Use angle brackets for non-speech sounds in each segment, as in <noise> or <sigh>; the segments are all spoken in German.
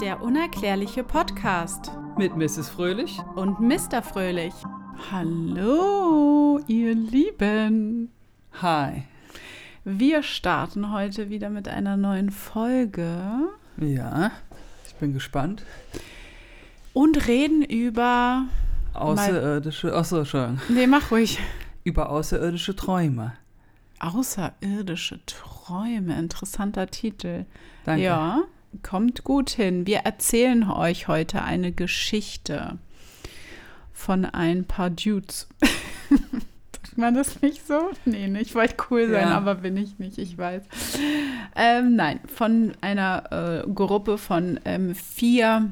Der unerklärliche Podcast Mit Mrs. Fröhlich. und Mr. Fröhlich. Hallo, ihr Lieben. Hi. Wir starten heute wieder mit einer neuen Folge Ja, ich bin gespannt. und reden über. Außerirdische, achso, schon. Nee, mach ruhig. Über außerirdische Träume. Außerirdische Träume. Interessanter Titel. Danke. Ja, kommt gut hin. Wir erzählen euch heute eine Geschichte von ein paar Dudes. <laughs> Sagt man das nicht so? Nee, ne, ich wollte cool sein, Ja. aber bin ich nicht, ich weiß. Ähm, nein, von einer äh, Gruppe von ähm, vier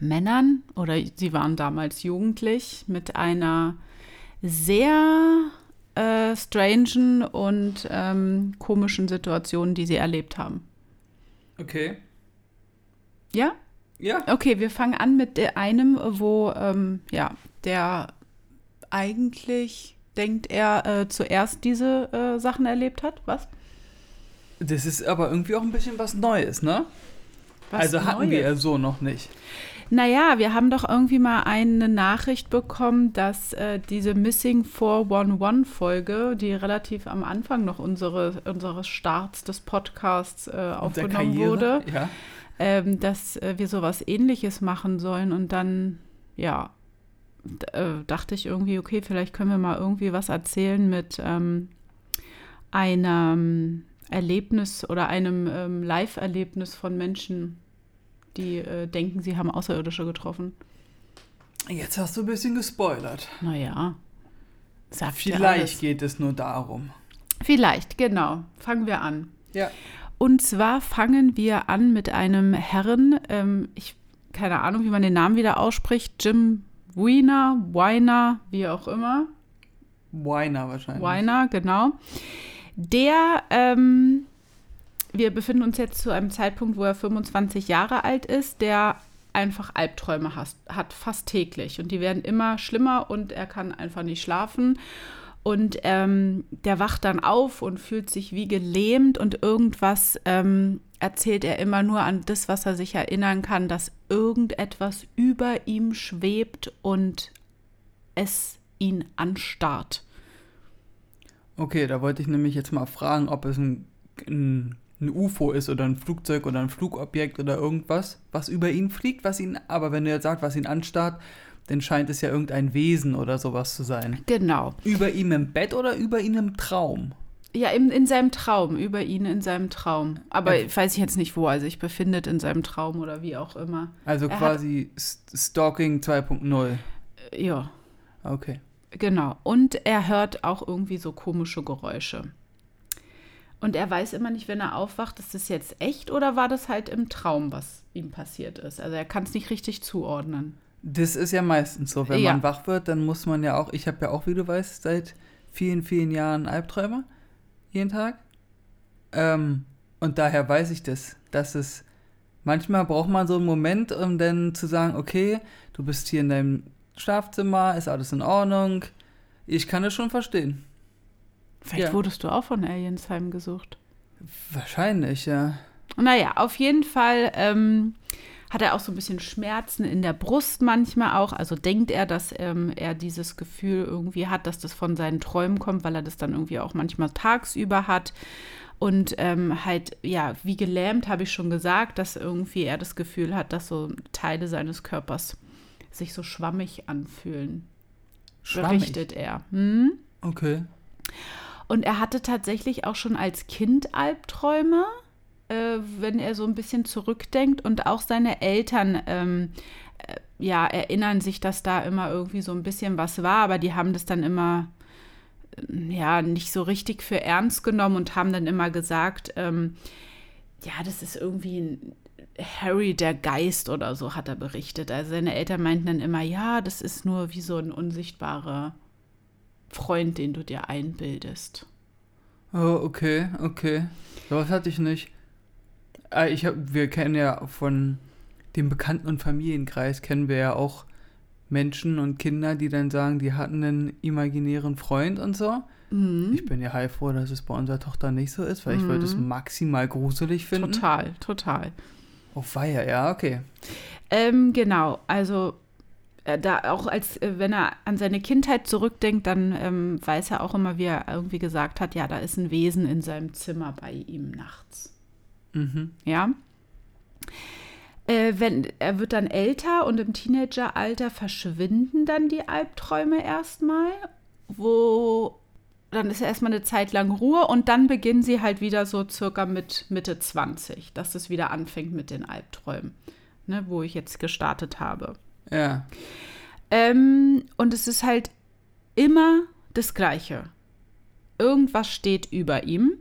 Männern, oder sie waren damals jugendlich, mit einer sehr äh, strangen und ähm, komischen Situation, die sie erlebt haben. Okay. Ja? Ja. Okay, wir fangen an mit einem, wo, ähm, ja, der eigentlich denkt er äh, zuerst diese äh, Sachen erlebt hat. Was? Das ist aber irgendwie auch ein bisschen was Neues, ne? Was also hatten Neues? wir ja so noch nicht. Naja, wir haben doch irgendwie mal eine Nachricht bekommen, dass äh, diese Missing 411-Folge, die relativ am Anfang noch unsere, unseres Starts des Podcasts äh, aufgenommen wurde, Ja. ähm, dass äh, wir sowas ähnliches machen sollen. Und dann, ja, äh, dachte ich irgendwie, okay, vielleicht können wir mal irgendwie was erzählen mit ähm, einem Erlebnis oder einem ähm, Live-Erlebnis von Menschen, die äh, denken, sie haben Außerirdische getroffen. Jetzt hast du ein bisschen gespoilert. Naja. Sagt ja Vielleicht geht es nur darum. Vielleicht, genau. Fangen wir an. Ja. Und zwar fangen wir an mit einem Herren, ähm, ich keine Ahnung, wie man den Namen wieder ausspricht, Jim Wiener, Weiner, wie auch immer. Weiner wahrscheinlich. Weiner, genau. Der, ähm, wir befinden uns jetzt zu einem Zeitpunkt, wo er 25 Jahre alt ist, der einfach Albträume has, hat, fast täglich. Und die werden immer schlimmer und er kann einfach nicht schlafen. Und ähm, der wacht dann auf und fühlt sich wie gelähmt und irgendwas ähm, erzählt er immer nur an das, was er sich erinnern kann, dass irgendetwas über ihm schwebt und es ihn anstarrt. Okay, da wollte ich nämlich jetzt mal fragen, ob es ein, ein, ein UFO ist oder ein Flugzeug oder ein Flugobjekt oder irgendwas, was über ihn fliegt, was ihn, aber wenn du jetzt sagst, was ihn anstarrt, dann scheint es ja irgendein Wesen oder sowas zu sein. Genau. Über ihm im Bett oder über ihn im Traum? Ja, in, in seinem Traum, über ihn in seinem Traum. Aber ich weiß jetzt nicht, wo er sich befindet in seinem Traum oder wie auch immer. Also Er quasi Stalking 2.0. Äh, Ja, Okay. genau. Und er hört auch irgendwie so komische Geräusche. Und er weiß immer nicht, wenn er aufwacht, ist das jetzt echt oder war das halt im Traum, was ihm passiert ist. Also er kann es nicht richtig zuordnen. Das ist ja meistens so, wenn Ja. man wach wird, dann muss man ja auch, ich habe ja auch, wie du weißt, seit vielen, vielen Jahren Albträume, jeden Tag. Ähm, und daher weiß ich das, dass es, manchmal braucht man so einen Moment, um dann zu sagen, okay, du bist hier in deinem Schlafzimmer, ist alles in Ordnung. Ich kann es schon verstehen. Vielleicht Ja. wurdest du auch von Aliens heimgesucht. Wahrscheinlich, ja. Naja, auf jeden Fall ähm, hat er auch so ein bisschen Schmerzen in der Brust manchmal auch. Also denkt er, dass ähm, er dieses Gefühl irgendwie hat, dass das von seinen Träumen kommt, weil er das dann irgendwie auch manchmal tagsüber hat. Und ähm, halt, ja, wie gelähmt habe ich schon gesagt, dass irgendwie er das Gefühl hat, dass so Teile seines Körpers sich so schwammig anfühlen. Schwammig. Berichtet er. Hm? Okay. Und er hatte tatsächlich auch schon als Kind Albträume, äh, wenn er so ein bisschen zurückdenkt. Und auch seine Eltern, ähm, äh, ja, erinnern sich, dass da immer irgendwie so ein bisschen was war, aber die haben das dann immer, äh, ja, nicht so richtig für ernst genommen und haben dann immer gesagt, ähm, ja, das ist irgendwie ein Harry der Geist oder so, hat er berichtet. Also seine Eltern meinten dann immer, ja, das ist nur wie so ein unsichtbarer Freund, den du dir einbildest. Oh, okay, okay. Sowas hatte ich nicht. Äh, Ich hab, wir kennen ja von dem Bekannten- und Familienkreis, kennen wir ja auch Menschen und Kinder, die dann sagen, die hatten einen imaginären Freund und so. Mhm. Ich bin ja heilfroh, dass es bei unserer Tochter nicht so ist, weil ich würde es maximal gruselig finden. Total, total. Oh, feier, ja, okay. Ähm, genau, also da auch als, äh, wenn er an seine Kindheit zurückdenkt, dann ähm, weiß er auch immer, wie er irgendwie gesagt hat, ja, da ist ein Wesen in seinem Zimmer bei ihm nachts. Mhm. Ja. Äh, wenn, er wird dann älter und im Teenageralter verschwinden dann die Albträume erstmal, wo dann ist erstmal eine Zeit lang Ruhe und dann beginnen sie halt wieder so circa mit Mitte 20, dass es wieder anfängt mit den Albträumen, ne, wo ich jetzt gestartet habe. Ja. Ähm, und es ist halt immer das Gleiche. Irgendwas steht über ihm.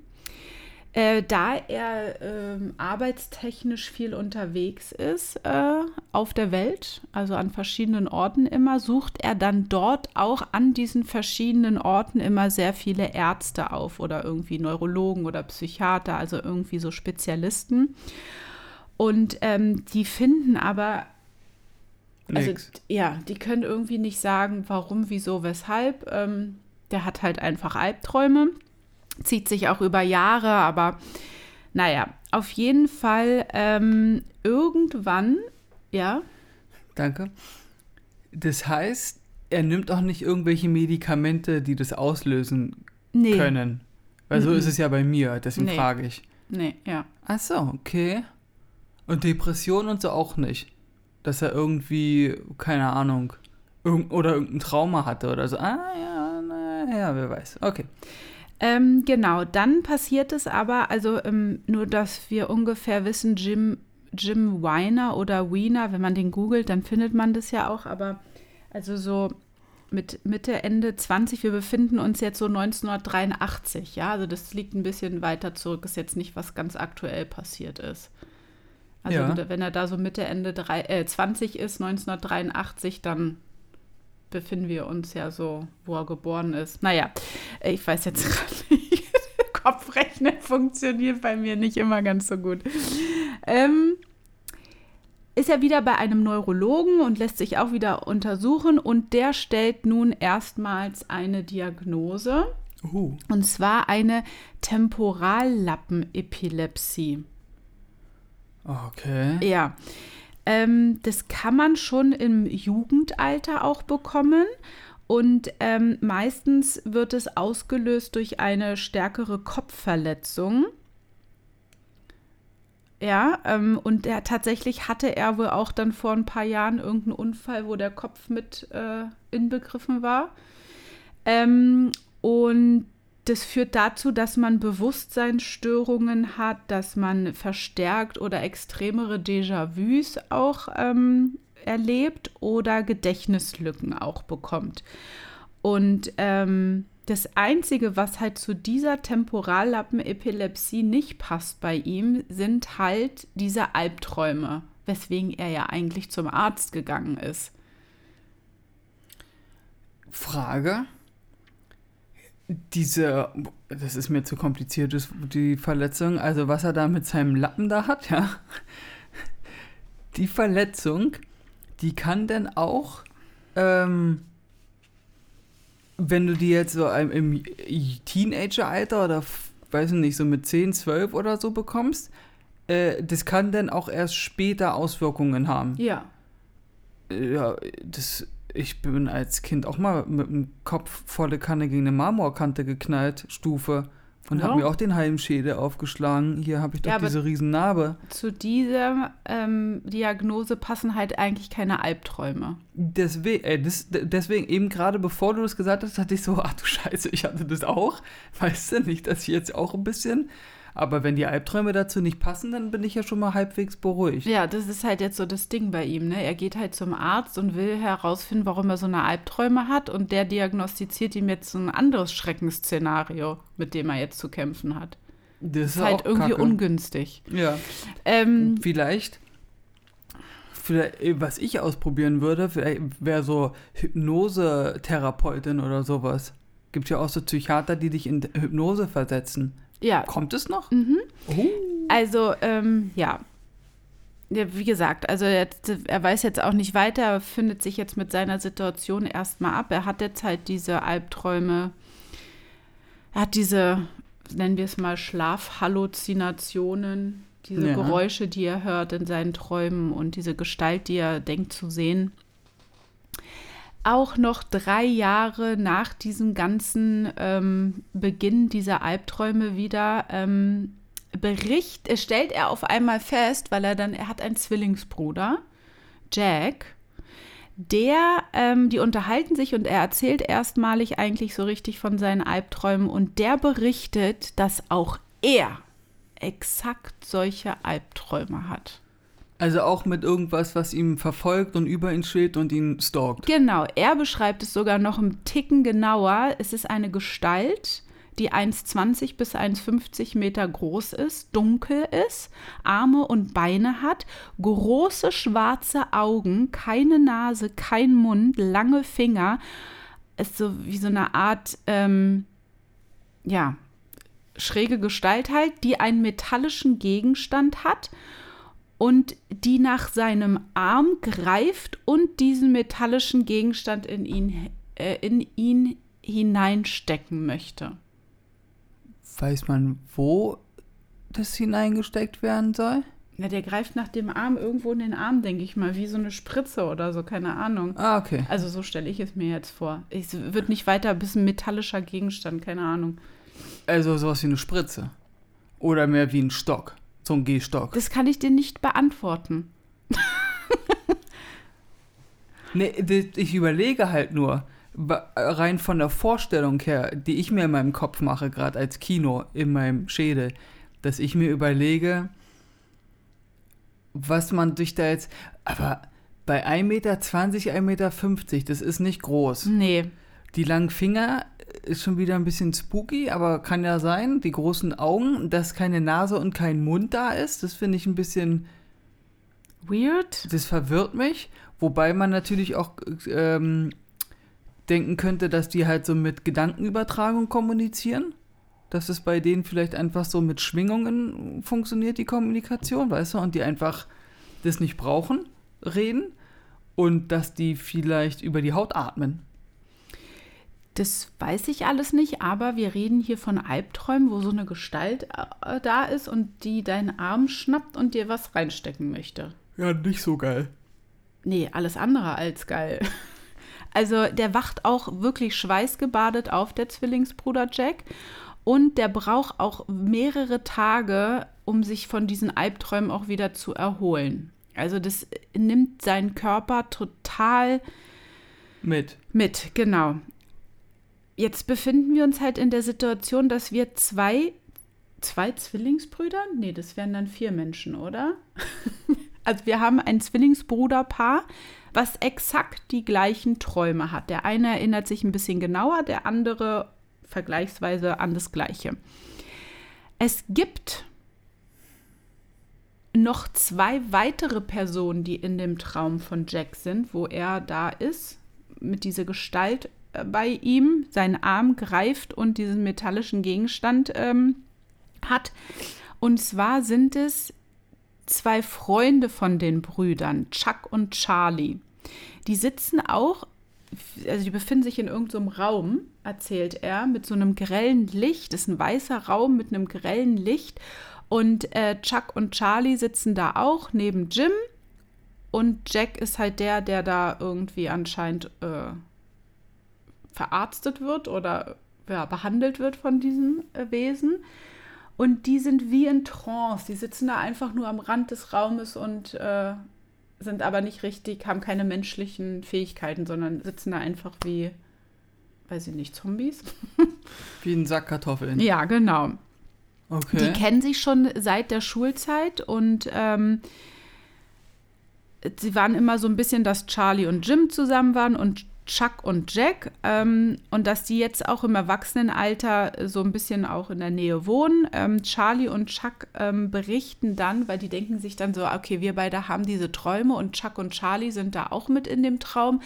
Äh, da er ähm, arbeitstechnisch viel unterwegs ist äh, auf der Welt, also an verschiedenen Orten immer, sucht er dann dort auch an diesen verschiedenen Orten immer sehr viele Ärzte auf oder irgendwie Neurologen oder Psychiater, also irgendwie so Spezialisten. Und ähm, die finden aber also Nix. ja, die können irgendwie nicht sagen, warum, wieso, weshalb. Ähm, der hat halt einfach Albträume, zieht sich auch über Jahre, aber naja, auf jeden Fall ähm, irgendwann, ja, Danke. Das heißt, er nimmt auch nicht irgendwelche Medikamente, die das auslösen nee, können. Weil so Mhm. ist es ja bei mir, deswegen Nee. frage ich. nee, ja. Ach so, okay. Und Depression und so auch nicht. Dass er irgendwie, keine Ahnung, irgend oder irgendein Trauma hatte oder so. Ah ja, naja, wer weiß. Okay. Ähm, genau, dann passiert es aber, also ähm, nur, dass wir ungefähr wissen, Jim, Jim Weiner oder Wiener, wenn man den googelt, dann findet man das ja auch, aber also so mit Mitte, Ende 20, wir befinden uns jetzt so 1983, ja, also das liegt ein bisschen weiter zurück, ist jetzt nicht, was ganz aktuell passiert ist. Also Ja. wenn er da so Mitte, Ende drei, äh, 20 ist, 1983, dann befinden wir uns ja so, wo er geboren ist. Naja, ich weiß jetzt <laughs> gerade nicht. Kopfrechnen funktioniert bei mir nicht immer ganz so gut. Ähm, ist er wieder bei einem Neurologen und lässt sich auch wieder untersuchen und der stellt nun erstmals eine Diagnose Uh, und zwar eine Temporallappenepilepsie. Okay. Ja, ähm, das kann man schon im Jugendalter auch bekommen. Und ähm, meistens wird es ausgelöst durch eine stärkere Kopfverletzung. Ja, ähm, und der, tatsächlich hatte er wohl auch dann vor ein paar Jahren irgendeinen Unfall, wo der Kopf mit äh, inbegriffen war. Ähm, und das führt dazu, dass man Bewusstseinsstörungen hat, dass man verstärkt oder extremere Déjà-vus auch ähm, erlebt oder Gedächtnislücken auch bekommt. Und ähm, das Einzige, was halt zu dieser Temporallappenepilepsie nicht passt bei ihm, sind halt diese Albträume, weswegen er ja eigentlich zum Arzt gegangen ist. Frage. Diese, das ist mir zu kompliziert, die Verletzung, also was er da mit seinem Lappen da hat, ja. Die Verletzung, die kann denn auch, ähm, wenn du die jetzt so im- Teenageralter oder, weiß ich nicht, so mit 10, 12 oder so bekommst, äh, das kann dann auch erst später Auswirkungen haben. Ja. Ja, das, ich bin als Kind auch mal mit dem Kopf volle Kanne gegen eine Marmorkante geknallt, Stufe. Und Ja. habe mir auch den halben Schädel aufgeschlagen. Hier habe ich doch Ja, diese riesen Narbe. Zu dieser ähm, Diagnose passen halt eigentlich keine Albträume. Deswegen, äh, das, deswegen, eben gerade bevor du das gesagt hast, hatte ich so, ach du Scheiße, ich hatte das auch. Weißt du nicht, dass ich jetzt auch ein bisschen. Aber wenn die Albträume dazu nicht passen, dann bin ich ja schon mal halbwegs beruhigt. Ja, das ist halt jetzt so das Ding bei ihm. Ne? Er geht halt zum Arzt und will herausfinden, warum er so eine Albträume hat. Und der diagnostiziert ihm jetzt so ein anderes Schreckensszenario, mit dem er jetzt zu kämpfen hat. Das Das ist halt irgendwie Kacke. ungünstig. Ja. Ähm, Vielleicht, vielleicht, was ich ausprobieren würde, wäre so Hypnose-Therapeutin oder sowas. Gibt ja auch so Psychiater, die dich in Hypnose versetzen. Ja, Kommt es noch? mhm. Oh. Also, ähm, ja. ja. Wie gesagt, also er, er weiß jetzt auch nicht weiter, er findet sich jetzt mit seiner Situation erstmal ab. Er hat jetzt halt diese Albträume, er hat diese, nennen wir es mal, Schlafhalluzinationen, Diese Ja. Geräusche, die er hört in seinen Träumen und diese Gestalt, die er denkt zu sehen. Auch noch drei Jahre nach diesem ganzen ähm, Beginn dieser Albträume wieder ähm, Bericht, äh, stellt er auf einmal fest, weil er dann, er hat einen Zwillingsbruder, Jack, der, ähm, die unterhalten sich und er erzählt erstmalig eigentlich so richtig von seinen Albträumen und der berichtet, dass auch er exakt solche Albträume hat. Also auch mit irgendwas, was ihm verfolgt und über ihn schwebt und ihn stalkt. Genau, er beschreibt es sogar noch einen Ticken genauer. Es ist eine Gestalt, die 1,20 bis 1,50 Meter groß ist, dunkel ist, Arme und Beine hat, große schwarze Augen, keine Nase, kein Mund, lange Finger. Ist so wie so eine Art, ähm, ja, schräge Gestalt halt, die einen metallischen Gegenstand hat und die nach seinem Arm greift und diesen metallischen Gegenstand in ihn, äh, in ihn hineinstecken möchte. Weiß man, wo das hineingesteckt werden soll? Na, der greift nach dem Arm irgendwo in den Arm, denke ich mal, wie so eine Spritze oder so, keine Ahnung. Ah, okay. Also so stelle ich es mir jetzt vor. Es wird nicht weiter bis ein metallischer Gegenstand, keine Ahnung. Also sowas wie eine Spritze. Oder mehr wie ein Stock. So ein Gehstock. Das kann ich dir nicht beantworten. Nee, ich überlege halt nur, rein von der Vorstellung her, die ich mir in meinem Kopf mache, gerade als Kino in meinem Schädel, dass ich mir überlege, was man durch da jetzt. Aber bei 1,20 Meter, 1,50 Meter, das ist nicht groß. Nee. Die langen Finger ist schon wieder ein bisschen spooky, aber kann ja sein. Die großen Augen, dass keine Nase und kein Mund da ist, das finde ich ein bisschen. Weird? Das verwirrt mich, wobei man natürlich auch ähm, denken könnte, dass die halt so mit Gedankenübertragung kommunizieren. Dass es bei denen vielleicht einfach so mit Schwingungen funktioniert, die Kommunikation, weißt du, und die einfach das nicht brauchen, reden. Und dass die vielleicht über die Haut atmen. Das weiß ich alles nicht, aber wir reden hier von Albträumen, wo so eine Gestalt äh, da ist und die deinen Arm schnappt und dir was reinstecken möchte. Ja, nicht so geil. Nee, alles andere als geil. <laughs> Also der wacht auch wirklich schweißgebadet auf, der Zwillingsbruder Jack. Und der braucht auch mehrere Tage, um sich von diesen Albträumen auch wieder zu erholen. Also das nimmt seinen Körper total Mit. mit, genau. Jetzt befinden wir uns halt in der Situation, dass wir zwei, zwei Zwillingsbrüder? Nee, das wären dann vier Menschen, oder? <laughs> also wir haben ein Zwillingsbruderpaar, was exakt die gleichen Träume hat. Der eine erinnert sich ein bisschen genauer, der andere vergleichsweise an das Gleiche. Es gibt noch zwei weitere Personen, die in dem Traum von Jack sind, wo er da ist, mit dieser Gestalt bei ihm, seinen Arm greift und diesen metallischen Gegenstand ähm, hat. Und zwar sind es zwei Freunde von den Brüdern, Chuck und Charlie. Die sitzen auch, also die befinden sich in irgendeinem Raum, erzählt er, mit so einem grellen Licht. Das ist ein weißer Raum mit einem grellen Licht. Und äh, Chuck und Charlie sitzen da auch neben Jim. Und Jack ist halt der, der da irgendwie anscheinend äh, verarztet wird oder ja, behandelt wird von diesem äh, Wesen. Und die sind wie in Trance. Die sitzen da einfach nur am Rand des Raumes und äh, sind aber nicht richtig, haben keine menschlichen Fähigkeiten, sondern sitzen da einfach wie, weiß ich nicht, Zombies. <laughs> Wie ein Sack Kartoffeln. Ja, genau. Okay. Die kennen sich schon seit der Schulzeit und ähm, sie waren immer so ein bisschen, dass Charlie und Jim zusammen waren und Chuck und Jack ähm, und dass die jetzt auch im Erwachsenenalter so ein bisschen auch in der Nähe wohnen. Ähm, Charlie und Chuck ähm, berichten dann, weil die denken sich dann so, okay, wir beide haben diese Träume und Chuck und Charlie sind da auch mit in dem Traum.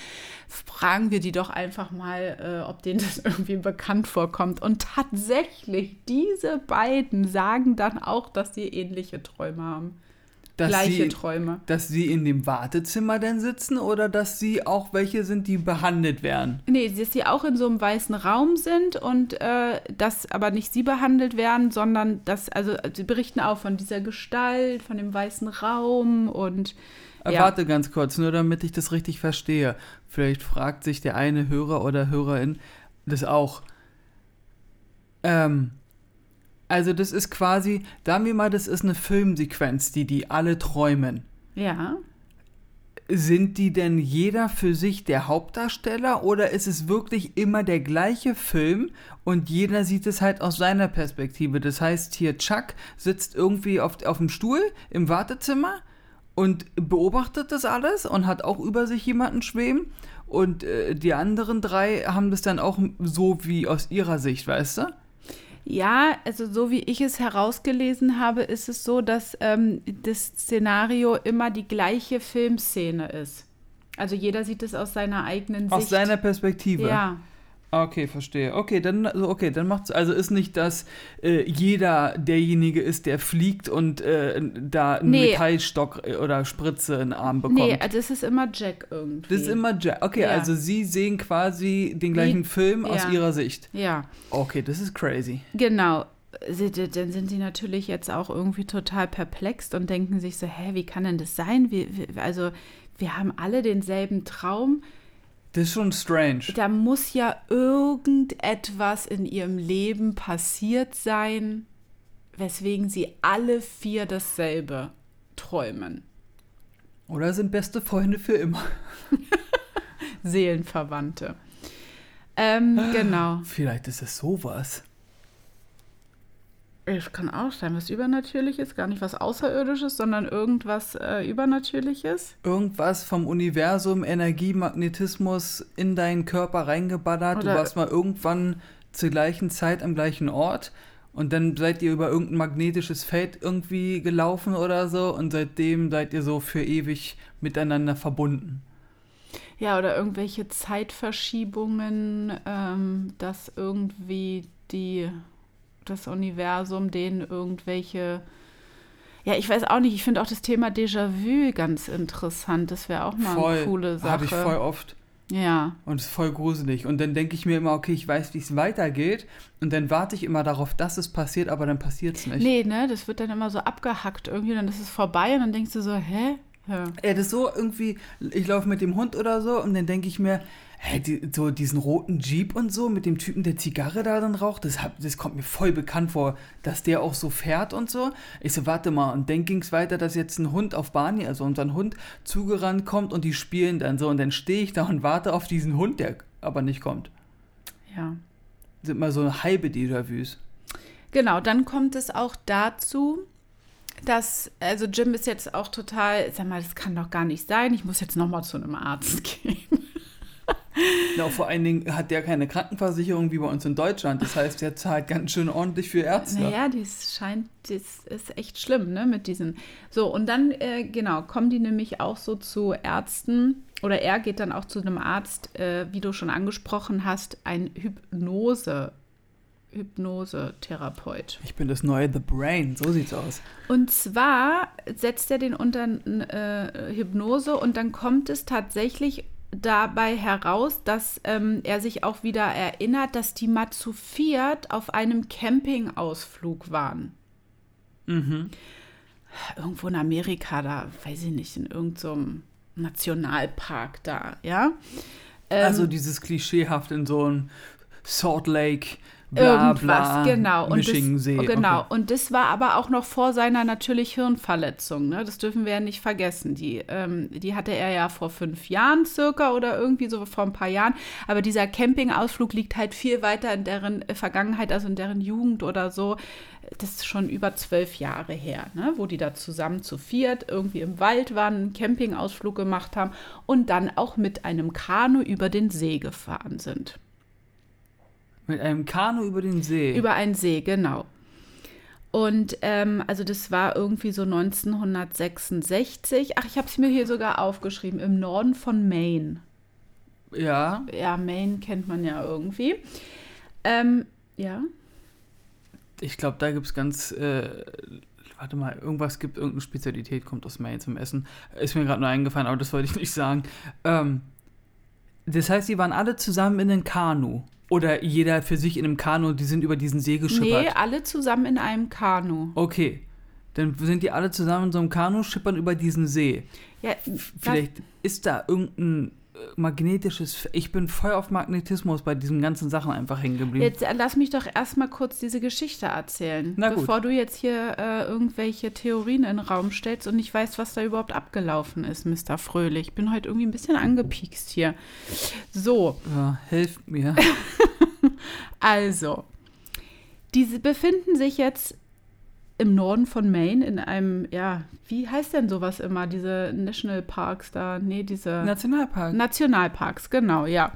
Fragen wir die doch einfach mal, äh, ob denen das <laughs> irgendwie bekannt vorkommt. Und tatsächlich, diese beiden sagen dann auch, dass sie ähnliche Träume haben. Dass Gleiche sie, Träume. Dass sie in dem Wartezimmer denn sitzen oder dass sie auch welche sind, die behandelt werden? Nee, dass sie auch in so einem weißen Raum sind und äh, dass aber nicht sie behandelt werden, sondern dass, also sie berichten auch von dieser Gestalt, von dem weißen Raum und Äh, Ja. Warte ganz kurz, nur damit ich das richtig verstehe. Vielleicht fragt sich der eine Hörer oder Hörerin das auch. Ähm, also das ist quasi, sagen wir mal, das ist eine Filmsequenz, die die alle träumen. ja. Sind die denn jeder für sich der Hauptdarsteller oder ist es wirklich immer der gleiche Film und jeder sieht es halt aus seiner Perspektive? Das heißt, hier Chuck sitzt irgendwie auf, auf dem Stuhl im Wartezimmer und beobachtet das alles und hat auch über sich jemanden schweben und äh, die anderen drei haben das dann auch so wie aus ihrer Sicht, weißt du? Ja, also so wie ich es herausgelesen habe, ist es so, dass ähm, das Szenario immer die gleiche Filmszene ist. Also jeder sieht es aus seiner eigenen Aus Sicht. seiner Perspektive. Ja, Okay, verstehe. Okay, dann also okay, dann macht's also ist nicht, dass äh, jeder derjenige ist, der fliegt und äh, da einen Nee. Metallstock äh, oder Spritze in den Arm bekommt. nee, also es ist immer Jack irgendwie. das ist immer Jack. Okay, Ja. also sie sehen quasi den gleichen Film aus ja. ihrer Sicht. Ja, Okay, das ist crazy. genau. Sie- Dann sind sie natürlich jetzt auch irgendwie total perplex und denken sich so, hä, wie kann denn das sein? Wir, wir, also wir haben alle denselben Traum. Das ist schon strange. Da muss ja irgendetwas in ihrem Leben passiert sein, weswegen sie alle vier dasselbe träumen. Oder sind beste Freunde für immer? <laughs> Seelenverwandte. Ähm, genau. Vielleicht ist es sowas. Es kann auch sein, was Übernatürliches, gar nicht was Außerirdisches, sondern irgendwas äh, Übernatürliches. Irgendwas vom Universum, Energie, Magnetismus in deinen Körper reingeballert. Oder- du warst mal irgendwann zur gleichen Zeit am gleichen Ort und dann seid ihr über irgendein magnetisches Feld irgendwie gelaufen oder so und seitdem seid ihr so für ewig miteinander verbunden. Ja, oder irgendwelche Zeitverschiebungen, ähm, dass irgendwie die, das Universum denen irgendwelche. Ja, ich weiß auch nicht, ich finde auch das Thema Déjà-vu ganz interessant. Das wäre auch mal eine coole Sache. Habe ich voll oft. Ja, Und es ist voll gruselig. Und dann denke ich mir immer, okay, ich weiß, wie es weitergeht. Und dann warte ich immer darauf, dass es passiert, aber dann passiert es nicht. nee, ne, das wird dann immer so abgehackt irgendwie, dann ist es vorbei und dann denkst du so, hä? Ja. Ey, das ist so irgendwie, ich laufe mit dem Hund oder so und dann denke ich mir, hä, die, so diesen roten Jeep und so mit dem Typen, der Zigarre da dann raucht, das, hab, das kommt mir voll bekannt vor, dass der auch so fährt und so. Ich so, warte mal, und dann ging es weiter, dass jetzt ein Hund auf Barney, also unser Hund, zugerannt kommt und die spielen dann so und dann stehe ich da und warte auf diesen Hund, der aber nicht kommt. ja. Sind mal so halbe Déjà-vus. Genau, dann kommt es auch dazu, dass, also Jim ist jetzt auch total, sag mal, das kann doch gar nicht sein, ich muss jetzt nochmal zu einem Arzt <laughs> gehen. Ja, vor allen Dingen hat der keine Krankenversicherung wie bei uns in Deutschland. Das heißt, der zahlt ganz schön ordentlich für Ärzte. Naja, das scheint, das ist echt schlimm, ne, mit diesen. So, und dann, äh, genau, kommen die nämlich auch so zu Ärzten, oder er geht dann auch zu einem Arzt, äh, wie du schon angesprochen hast, ein Hypnose, Hypnosetherapeut. Ich bin das neue The Brain, so sieht's aus. Und zwar setzt er den unter äh, Hypnose und dann kommt es tatsächlich dabei heraus, dass ähm, er sich auch wieder erinnert, dass die mal zu viert auf einem Campingausflug waren. Mhm. Irgendwo in Amerika, da weiß ich nicht, in irgendeinem Nationalpark da, ja. Ähm, Also dieses Klischeehaft in so ein Salt Lake, bla Irgendwas, bla, genau. Und das, genau. Okay. Und das war aber auch noch vor seiner natürlich Hirnverletzung. Ne? Das dürfen wir ja nicht vergessen. Die, ähm, die hatte er ja vor fünf Jahren circa oder irgendwie so vor ein paar Jahren. Aber dieser Campingausflug liegt halt viel weiter in deren Vergangenheit, also in deren Jugend oder so. Das ist schon über zwölf Jahre her, ne? wo die da zusammen zu viert irgendwie im Wald waren, einen Campingausflug gemacht haben und dann auch mit einem Kanu über den See gefahren sind. Mit einem Kanu über den See. Über einen See, genau. Und ähm, also das war irgendwie so 1966. Ach, ich habe es mir hier sogar aufgeschrieben, im Norden von Maine. ja. Ja, Maine kennt man ja irgendwie. Ähm, ja. Ich glaube, da gibt es ganz, äh, warte mal, irgendwas gibt, irgendeine Spezialität kommt aus Maine zum Essen. Ist mir gerade nur eingefallen, aber das wollte ich nicht sagen. Ähm, das heißt, die waren alle zusammen in einem Kanu. Oder jeder für sich in einem Kanu, die sind über diesen See geschippert. Nee, alle zusammen in einem Kanu. Okay. Dann sind die alle zusammen in so einem Kanu, schippern über diesen See. Ja, Vielleicht ist da irgendein magnetisches. Ich bin voll auf Magnetismus bei diesen ganzen Sachen einfach hängen geblieben. Jetzt äh, lass mich doch erstmal kurz diese Geschichte erzählen, Na gut. bevor du jetzt hier äh, irgendwelche Theorien in den Raum stellst und nicht weißt, was da überhaupt abgelaufen ist, Mr. Fröhlich. Ich bin heute irgendwie ein bisschen angepiekst hier. So, Ja, helft mir. <laughs> also, diese befinden sich jetzt im Norden von Maine in einem, ja, wie heißt denn sowas immer, diese Nationalparks da? Nee, diese Nationalpark. Nationalparks, genau, ja.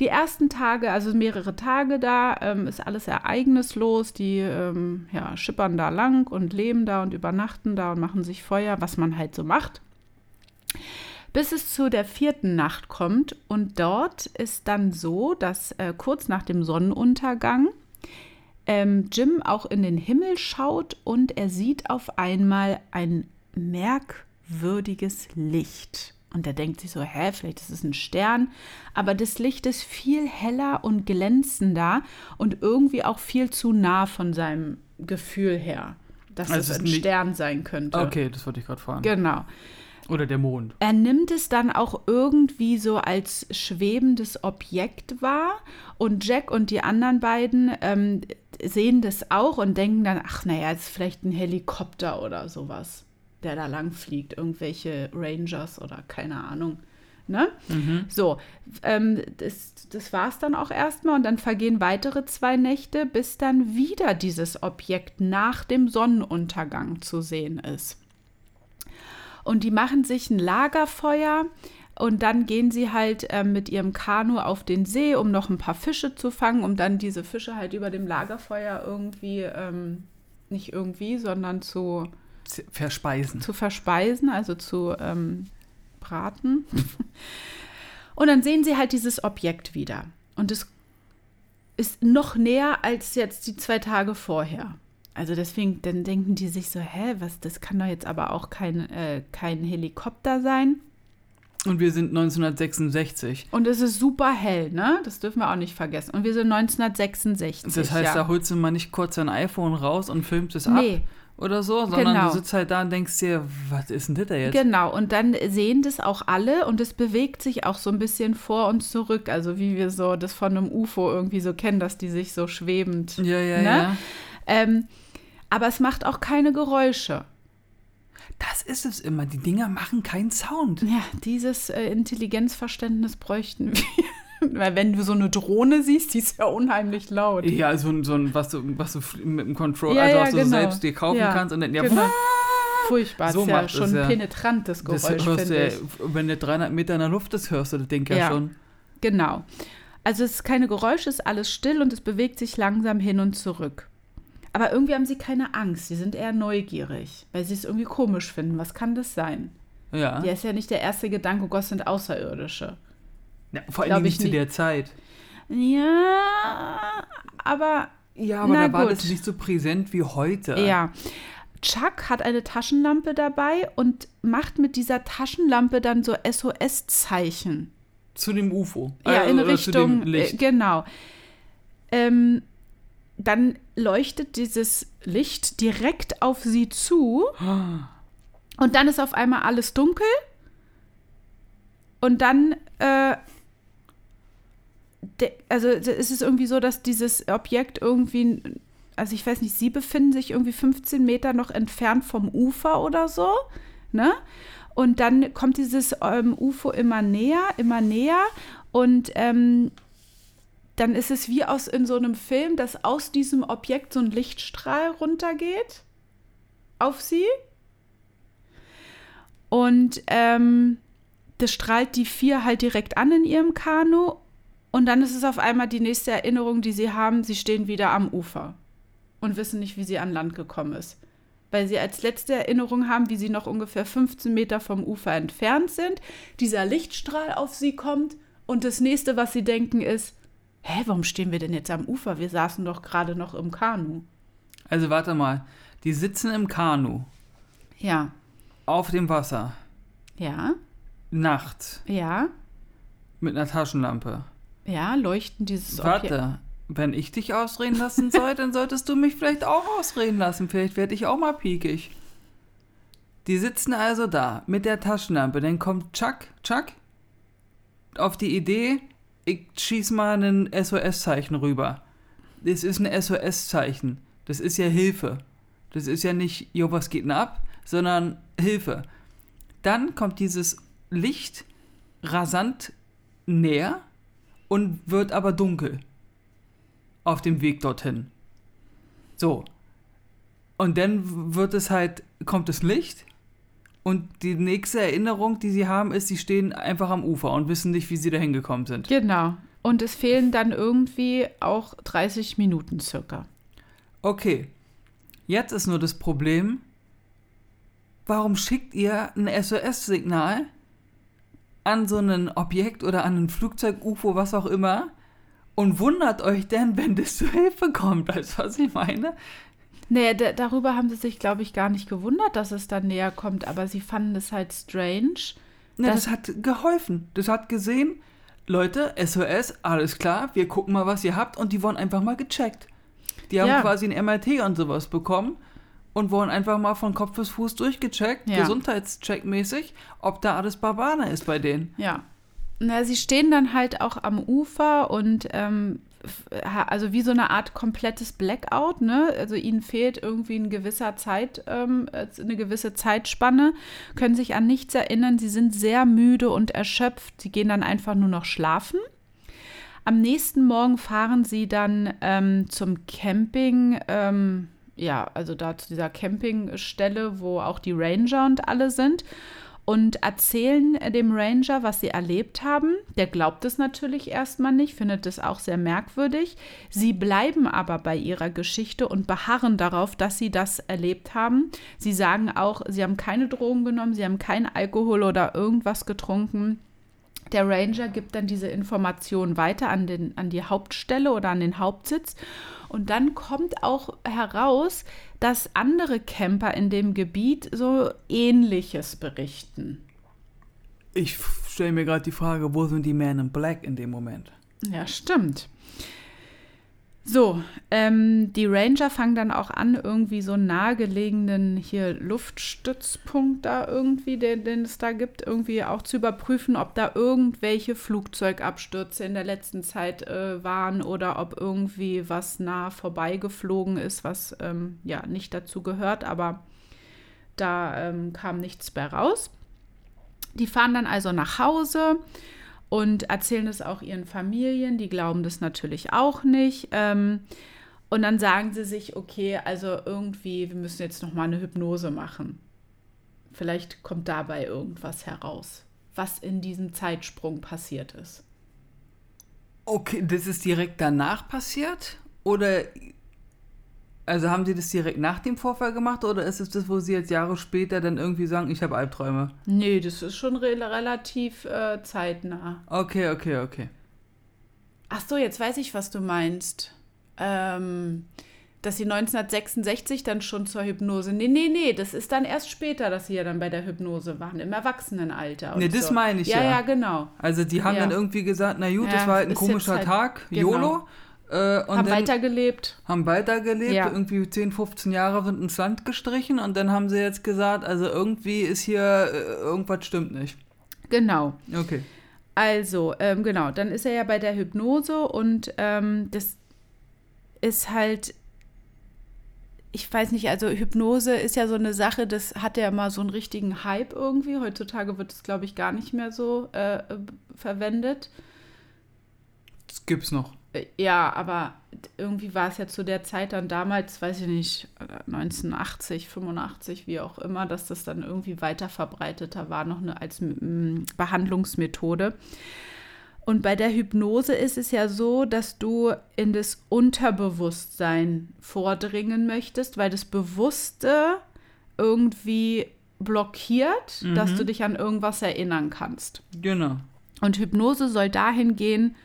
Die ersten Tage, also mehrere Tage da, ähm, ist alles ereignislos. Die ähm, ja, schippern da lang und leben da und übernachten da und machen sich Feuer, was man halt so macht. Bis es zu der vierten Nacht kommt und dort ist dann so, dass äh, kurz nach dem Sonnenuntergang ähm, Jim auch in den Himmel schaut und er sieht auf einmal ein merkwürdiges Licht. Und er denkt sich so, hä, vielleicht ist es ein Stern. Aber das Licht ist viel heller und glänzender und irgendwie auch viel zu nah von seinem Gefühl her, dass Also es ein Stern sein könnte. Okay, das wollte ich gerade fragen. Genau. Oder der Mond. Er nimmt es dann auch irgendwie so als schwebendes Objekt wahr und Jack und die anderen beiden ähm, sehen das auch und denken dann, ach naja, es ist vielleicht ein Helikopter oder sowas, der da lang fliegt, irgendwelche Rangers oder keine Ahnung. Ne? So, ähm, das, das war es dann auch erstmal und dann vergehen weitere zwei Nächte, bis dann wieder dieses Objekt nach dem Sonnenuntergang zu sehen ist. Und die machen sich ein Lagerfeuer und dann gehen sie halt äh, mit ihrem Kanu auf den See, um noch ein paar Fische zu fangen, um dann diese Fische halt über dem Lagerfeuer irgendwie, ähm, nicht irgendwie, sondern zu, Verspeisen. zu verspeisen, also zu ähm, braten. <laughs> und dann sehen sie halt dieses Objekt wieder. Und es ist noch näher als jetzt die zwei Tage vorher. Also deswegen, dann denken die sich so, hä, was, das kann doch jetzt aber auch kein, äh, kein Helikopter sein. Und wir sind 1966. Und es ist super hell, ne? Das dürfen wir auch nicht vergessen. Und wir sind 1966. Das heißt, ja. da holst du mal nicht kurz dein iPhone raus und filmst es ab Nee, oder so, sondern Genau. du sitzt halt da und denkst dir, was ist denn das da jetzt? Genau, und dann sehen das auch alle und es bewegt sich auch so ein bisschen vor und zurück. Also wie wir so das von einem UFO irgendwie so kennen, dass die sich so schwebend. Ja, ja, Ne? ja. Ähm, aber es macht auch keine Geräusche. Das ist es immer. Die Dinger machen keinen Sound. Ja, dieses äh, Intelligenzverständnis bräuchten wir. <laughs> Weil wenn du so eine Drohne siehst, die ist ja unheimlich laut. Ja, so ein, so ein was du, was du mit dem Controller, Ja, also ja, was du genau. selbst dir kaufen Ja, kannst und dann ja, genau. Furchtbar, So ist ja schon ja. ein penetrantes das Geräusch, hörst finde du, ich. ja, wenn du 300 Meter in der Luft ist, hörst du das Ding ja, Ja. schon. Genau. Also es ist keine Geräusche, es ist alles still und es bewegt sich langsam hin und zurück. Aber irgendwie haben sie keine Angst, sie sind eher neugierig, weil sie es irgendwie komisch finden. Was kann das sein? Ja. Ja, ist ja nicht der erste Gedanke, oh Gott, sind Außerirdische. ja vor allem nicht ich zu nicht. der Zeit. Ja, aber Ja, aber da war gut. das nicht so präsent wie heute. ja. Chuck hat eine Taschenlampe dabei und macht mit dieser Taschenlampe dann so SOS-Zeichen. Zu dem UFO. Ja, Äh, in Richtung, dem äh, Licht. genau. Ähm, dann leuchtet dieses Licht direkt auf sie zu. Und dann ist auf einmal alles dunkel. Und dann, äh, also es ist irgendwie so, dass dieses Objekt irgendwie, also ich weiß nicht, sie befinden sich irgendwie 15 Meter noch entfernt vom Ufer oder so, ne? Und dann kommt dieses ähm, UFO immer näher, immer näher. Und ähm, dann ist es wie aus in so einem Film, dass aus diesem Objekt so ein Lichtstrahl runtergeht auf sie. Und ähm, das strahlt die vier halt direkt an in ihrem Kanu. Und dann ist es auf einmal die nächste Erinnerung, die sie haben. Sie stehen wieder am Ufer und wissen nicht, wie sie an Land gekommen ist. Weil sie als letzte Erinnerung haben, wie sie noch ungefähr 15 Meter vom Ufer entfernt sind. Dieser Lichtstrahl auf sie kommt. Und das nächste, was sie denken, ist: Hä, warum stehen wir denn jetzt am Ufer? Wir saßen doch gerade noch im Kanu. Also warte mal. Die sitzen im Kanu Ja. auf dem Wasser, Ja. nachts, Ja. mit einer Taschenlampe. Ja. Leuchten dieses Objekt. Warte, wenn ich dich ausreden lassen soll, dann solltest du mich vielleicht auch ausreden lassen. Vielleicht werde ich auch mal piekig. Die sitzen also da mit der Taschenlampe. Dann kommt Chuck, Chuck, auf die Idee, ich schieß mal ein SOS-Zeichen rüber. Das ist ein SOS-Zeichen. Das ist ja Hilfe. Das ist ja nicht, jo, was geht denn ab, sondern Hilfe. Dann kommt dieses Licht rasant näher und wird aber dunkel auf dem Weg dorthin. So. Und dann wird es halt, kommt das Licht und die nächste Erinnerung, die sie haben, ist, sie stehen einfach am Ufer und wissen nicht, wie sie da hingekommen sind. Genau. Und es fehlen dann irgendwie auch 30 Minuten circa. Okay. Jetzt ist nur das Problem, warum schickt ihr ein SOS-Signal an so ein Objekt oder an ein Flugzeug, UFO, was auch immer, und wundert euch denn, wenn das zur Hilfe kommt? <laughs> Weißt du, was ich meine? Nee, da- darüber haben sie sich, glaube ich, gar nicht gewundert, dass es dann näher kommt, aber sie fanden es halt strange. Ne, Das- hat geholfen. Das hat gesehen, Leute, SOS, alles klar, wir gucken mal, was ihr habt und die wurden einfach mal gecheckt. Die haben Ja. quasi ein MRT und sowas bekommen und wurden einfach mal von Kopf bis Fuß durchgecheckt, Ja. Gesundheitscheckmäßig, ob da alles Barbane ist bei denen. Ja. Na, sie stehen dann halt auch am Ufer und ähm, also wie so eine Art komplettes Blackout, ne? Also ihnen fehlt irgendwie ein gewisser Zeit, ähm, äh, eine gewisse Zeitspanne, können sich an nichts erinnern, sie sind sehr müde und erschöpft, sie gehen dann einfach nur noch schlafen. Am nächsten Morgen fahren sie dann ähm, zum Camping, ähm, ja, also da zu dieser Campingstelle, wo auch die Ranger und alle sind und erzählen äh, dem Ranger, was sie erlebt haben. Der glaubt es natürlich erstmal nicht, findet es auch sehr merkwürdig. Sie bleiben aber bei ihrer Geschichte und beharren darauf, dass sie das erlebt haben. Sie sagen auch, sie haben keine Drogen genommen, sie haben keinen Alkohol oder irgendwas getrunken. Der Ranger gibt dann diese Information weiter an, den, an die Hauptstelle oder an den Hauptsitz. Und dann kommt auch heraus, dass andere Camper in dem Gebiet so Ähnliches berichten. Ich stelle mir gerade die Frage, wo sind die Men in Black in dem Moment? Ja, stimmt. So, ähm, die Ranger fangen dann auch an, irgendwie so einen nahegelegenen hier Luftstützpunkt da irgendwie, den, den es da gibt, irgendwie auch zu überprüfen, ob da irgendwelche Flugzeugabstürze in der letzten Zeit äh, waren oder ob irgendwie was nah vorbeigeflogen ist, was ähm, ja nicht dazu gehört, aber da ähm, kam nichts mehr raus. Die fahren dann also nach Hause und erzählen es auch ihren Familien. Die glauben das natürlich auch nicht. Ähm, und dann sagen sie sich, okay, also irgendwie, wir müssen jetzt noch mal eine Hypnose machen. Vielleicht kommt dabei irgendwas heraus, was in diesem Zeitsprung passiert ist. Okay, das ist direkt danach passiert? Oder. Also haben sie das direkt nach dem Vorfall gemacht oder ist es das, wo sie jetzt Jahre später dann irgendwie sagen, ich habe Albträume? Nee, das ist schon re relativ äh, zeitnah. Okay, okay, okay. Ach so, jetzt weiß ich, was du meinst. Ähm, dass sie 1966 dann schon zur Hypnose. Nee, nee, nee, das ist dann erst später, dass sie ja dann bei der Hypnose waren, im Erwachsenenalter. Nee, das so. meine ich ja. ja. Ja, genau. Also die haben Ja. dann irgendwie gesagt, na gut, Ja, das war halt ein komischer halt- Tag, genau. YOLO. Äh, und haben weitergelebt. haben weitergelebt, Ja. irgendwie 10, 15 Jahre sind ins Land gestrichen und dann haben sie jetzt gesagt, also irgendwie ist hier, äh, irgendwas stimmt nicht. Genau. Okay. Also, ähm, genau, dann ist er ja bei der Hypnose und ähm, das ist halt, ich weiß nicht, also Hypnose ist ja so eine Sache, das hat ja mal so einen richtigen Hype irgendwie. Heutzutage wird es, glaube ich, gar nicht mehr so äh, äh, verwendet. Das gibt's noch. Äh, Ja, aber irgendwie war es ja zu der Zeit dann damals, weiß ich nicht, äh, 1980, 85, wie auch immer, dass das dann irgendwie weiter verbreiteter war, noch eine, als Behandlungsmethode. Und bei der Hypnose ist es ja so, dass du in das Unterbewusstsein vordringen möchtest, weil das Bewusste irgendwie blockiert, dass du dich an irgendwas erinnern kannst. Genau. Und Hypnose soll dahin gehen,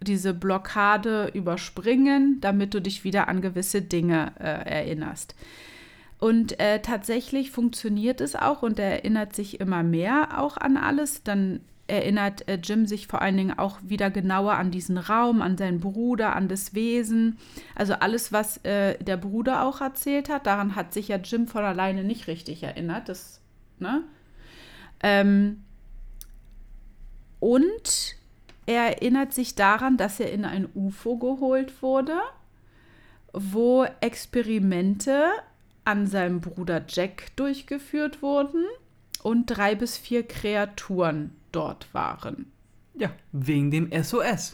diese Blockade überspringen, damit du dich wieder an gewisse Dinge äh, erinnerst. Und äh, tatsächlich funktioniert es auch und er erinnert sich immer mehr auch an alles. Dann erinnert äh, Jim sich vor allen Dingen auch wieder genauer an diesen Raum, an seinen Bruder, an das Wesen. Also alles, was äh, der Bruder auch erzählt hat, daran hat sich ja Jim von alleine nicht richtig erinnert. Das, ne? Ähm, und er erinnert sich daran, dass er in ein UFO geholt wurde, wo Experimente an seinem Bruder Jack durchgeführt wurden und drei bis vier Kreaturen dort waren. Ja, wegen dem SOS.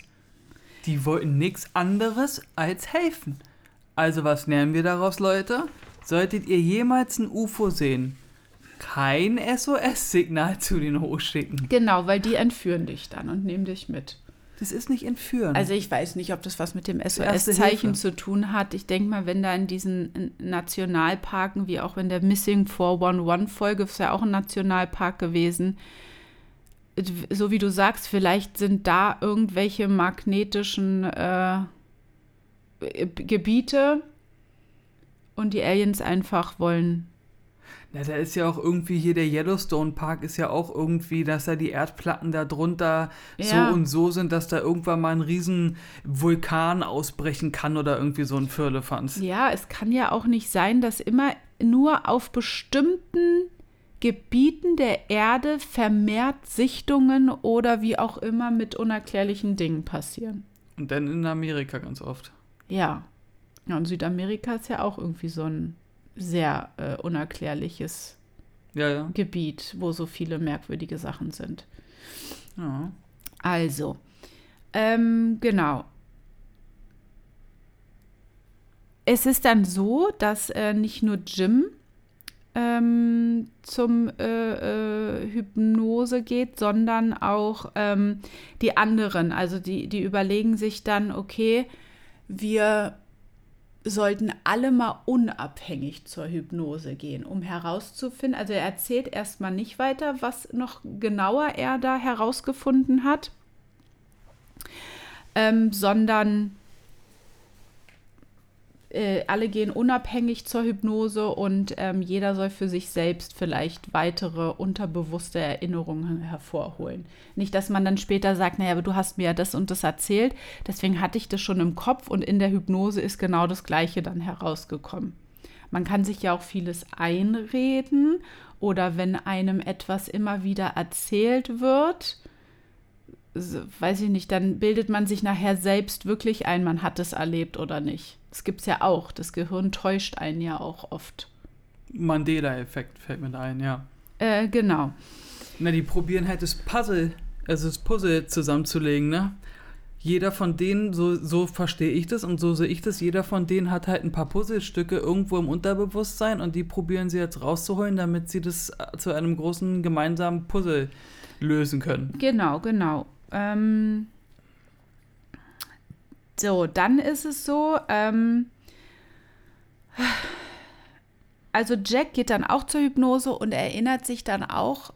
Die wollten nichts anderes als helfen. Also was lernen wir daraus, Leute? Solltet ihr jemals ein UFO sehen, kein SOS-Signal zu den hochschicken. Genau, weil die entführen dich dann und nehmen dich mit. Das ist nicht entführen. Also ich weiß nicht, ob das was mit dem SOS-Zeichen zu tun hat. Ich denke mal, wenn da in diesen Nationalparken, wie auch in der Missing 411-Folge, ist ja auch ein Nationalpark gewesen, so wie du sagst, vielleicht sind da irgendwelche magnetischen äh, Gebiete und die Aliens einfach wollen na, da ist ja auch irgendwie hier der Yellowstone Park ist ja auch irgendwie, dass da die Erdplatten da drunter ja. so und so sind, dass da irgendwann mal ein riesen Vulkan ausbrechen kann oder irgendwie so ein Firlefanz. Ja, es kann ja auch nicht sein, dass immer nur auf bestimmten Gebieten der Erde vermehrt Sichtungen oder wie auch immer mit unerklärlichen Dingen passieren. Und dann in Amerika ganz oft. Ja. Ja, und Südamerika ist ja auch irgendwie so ein sehr äh, unerklärliches ja, ja. Gebiet, wo so viele merkwürdige Sachen sind. Ja. Also, ähm, genau. Es ist dann so, dass äh, nicht nur Jim ähm, zum äh, äh, Hypnose geht, sondern auch ähm, die anderen. Also die, die überlegen sich dann, okay, wir sollten alle mal unabhängig zur Hypnose gehen, um herauszufinden. Also er erzählt erstmal nicht weiter, was noch genauer er da herausgefunden hat, ähm, sondern äh, alle gehen unabhängig zur Hypnose und ähm, jeder soll für sich selbst vielleicht weitere unterbewusste Erinnerungen hervorholen. Nicht, dass man dann später sagt, naja, aber du hast mir ja das und das erzählt, deswegen hatte ich das schon im Kopf und in der Hypnose ist genau das Gleiche dann herausgekommen. Man kann sich ja auch vieles einreden oder wenn einem etwas immer wieder erzählt wird, weiß ich nicht, dann bildet man sich nachher selbst wirklich ein, man hat es erlebt oder nicht. Das gibt es ja auch. Das Gehirn täuscht einen ja auch oft. Mandela-Effekt fällt mir da ein, ja. Äh, genau. Na, die probieren halt das Puzzle, also das Puzzle zusammenzulegen, ne? Jeder von denen, so, so verstehe ich das und so sehe ich das, jeder von denen hat halt ein paar Puzzlestücke irgendwo im Unterbewusstsein und die probieren sie jetzt rauszuholen, damit sie das äh, zu einem großen gemeinsamen Puzzle lösen können. Genau, genau. Ähm, so, dann ist es so, ähm, also Jack geht dann auch zur Hypnose und erinnert sich dann auch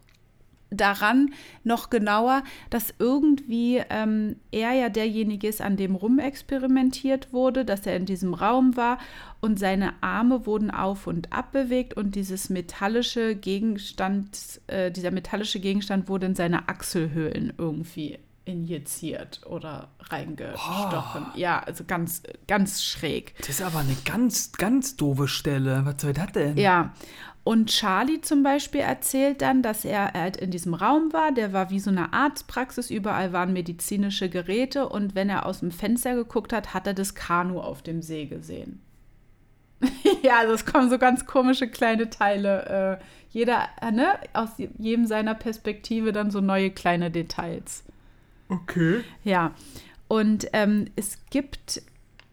daran noch genauer, dass irgendwie ähm, er ja derjenige ist, an dem rumexperimentiert wurde, dass er in diesem Raum war und seine Arme wurden auf und ab bewegt und dieses metallische Gegenstand, äh, dieser metallische Gegenstand wurde in seine Achselhöhlen irgendwie injiziert oder reingestochen. Oh. Ja, also ganz, ganz schräg. Das ist aber eine ganz, ganz doofe Stelle. Was soll das denn? Ja. Und Charlie zum Beispiel erzählt dann, dass er halt in diesem Raum war. Der war wie so eine Arztpraxis. Überall waren medizinische Geräte. Und wenn er aus dem Fenster geguckt hat, hat er das Kanu auf dem See gesehen. <laughs> ja, also es kommen so ganz komische kleine Teile. Äh, jeder, ne, aus jedem seiner Perspektive dann so neue kleine Details. Okay. Ja. Und ähm, es gibt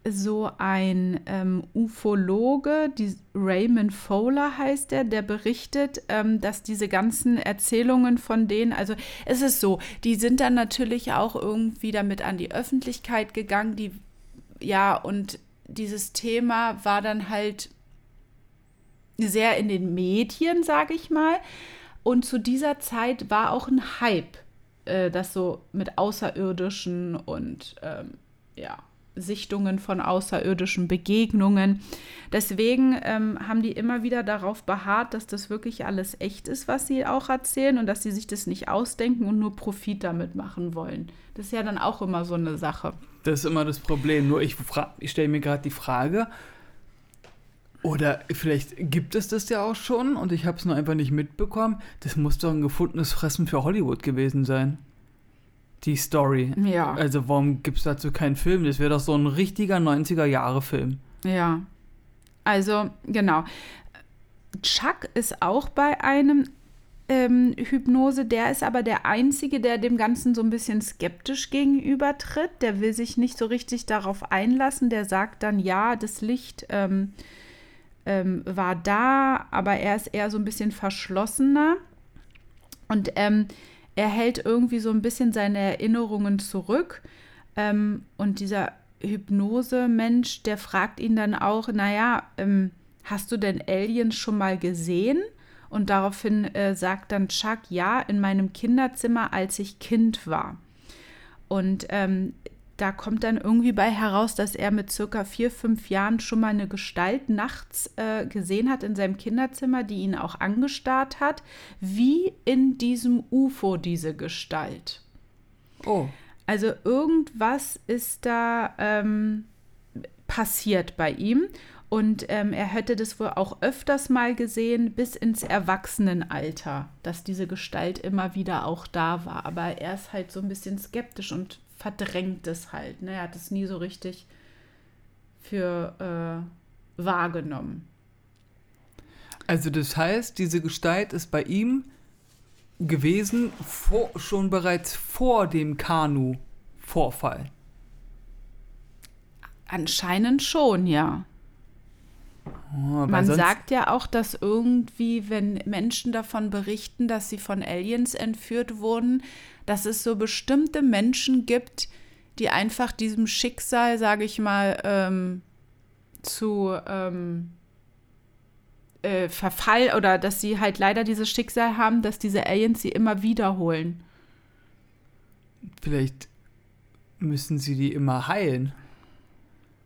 so ein ähm, Ufologe, die Raymond Fowler heißt er, der berichtet, ähm, dass diese ganzen Erzählungen von denen, also es ist so, die sind dann natürlich auch irgendwie damit an die Öffentlichkeit gegangen, die ja und dieses Thema war dann halt sehr in den Medien, sage ich mal. Und zu dieser Zeit war auch ein Hype äh, das so mit Außerirdischen und ähm, ja, Sichtungen von außerirdischen Begegnungen. Deswegen ähm, haben die immer wieder darauf beharrt, dass das wirklich alles echt ist, was sie auch erzählen und dass sie sich das nicht ausdenken und nur Profit damit machen wollen. Das ist ja dann auch immer so eine Sache. Das ist immer das Problem. Nur ich, ich stelle mir gerade die Frage, oder vielleicht gibt es das ja auch schon und ich habe es nur einfach nicht mitbekommen. Das muss doch ein gefundenes Fressen für Hollywood gewesen sein. Die Story. Ja. Also warum gibt es dazu keinen Film? Das wäre doch so ein richtiger 90er-Jahre-Film. Ja. Also, genau. Chuck ist auch bei einem ähm, Hypnose. Der ist aber der Einzige, der dem Ganzen so ein bisschen skeptisch gegenübertritt. Der will sich nicht so richtig darauf einlassen. Der sagt dann, ja, das Licht ähm, ähm, war da, aber er ist eher so ein bisschen verschlossener. Und ähm, er hält irgendwie so ein bisschen seine Erinnerungen zurück. Ähm, und dieser Hypnose-Mensch, der fragt ihn dann auch, naja, ähm, hast du denn Aliens schon mal gesehen? Und daraufhin äh, sagt dann Chuck, ja, in meinem Kinderzimmer, als ich Kind war. Und ähm, da kommt dann irgendwie bei heraus, dass er mit circa vier, fünf Jahren schon mal eine Gestalt nachts äh, gesehen hat in seinem Kinderzimmer, die ihn auch angestarrt hat, wie in diesem UFO diese Gestalt. Oh. Also irgendwas ist da ähm, passiert bei ihm. Und ähm, er hätte das wohl auch öfters mal gesehen, bis ins Erwachsenenalter, dass diese Gestalt immer wieder auch da war. Aber er ist halt so ein bisschen skeptisch und verdrängt es halt. Ne? Er hat es nie so richtig für äh, wahrgenommen. Also das heißt, diese Gestalt ist bei ihm gewesen, vor, schon bereits vor dem Kanu-Vorfall. Anscheinend schon, ja. Oh, Man sagt ja auch, dass irgendwie, wenn Menschen davon berichten, dass sie von Aliens entführt wurden, dass es so bestimmte Menschen gibt, die einfach diesem Schicksal, sage ich mal, ähm, zu ähm, äh, Verfall oder dass sie halt leider dieses Schicksal haben, dass diese Aliens sie immer wiederholen. Vielleicht müssen sie die immer heilen.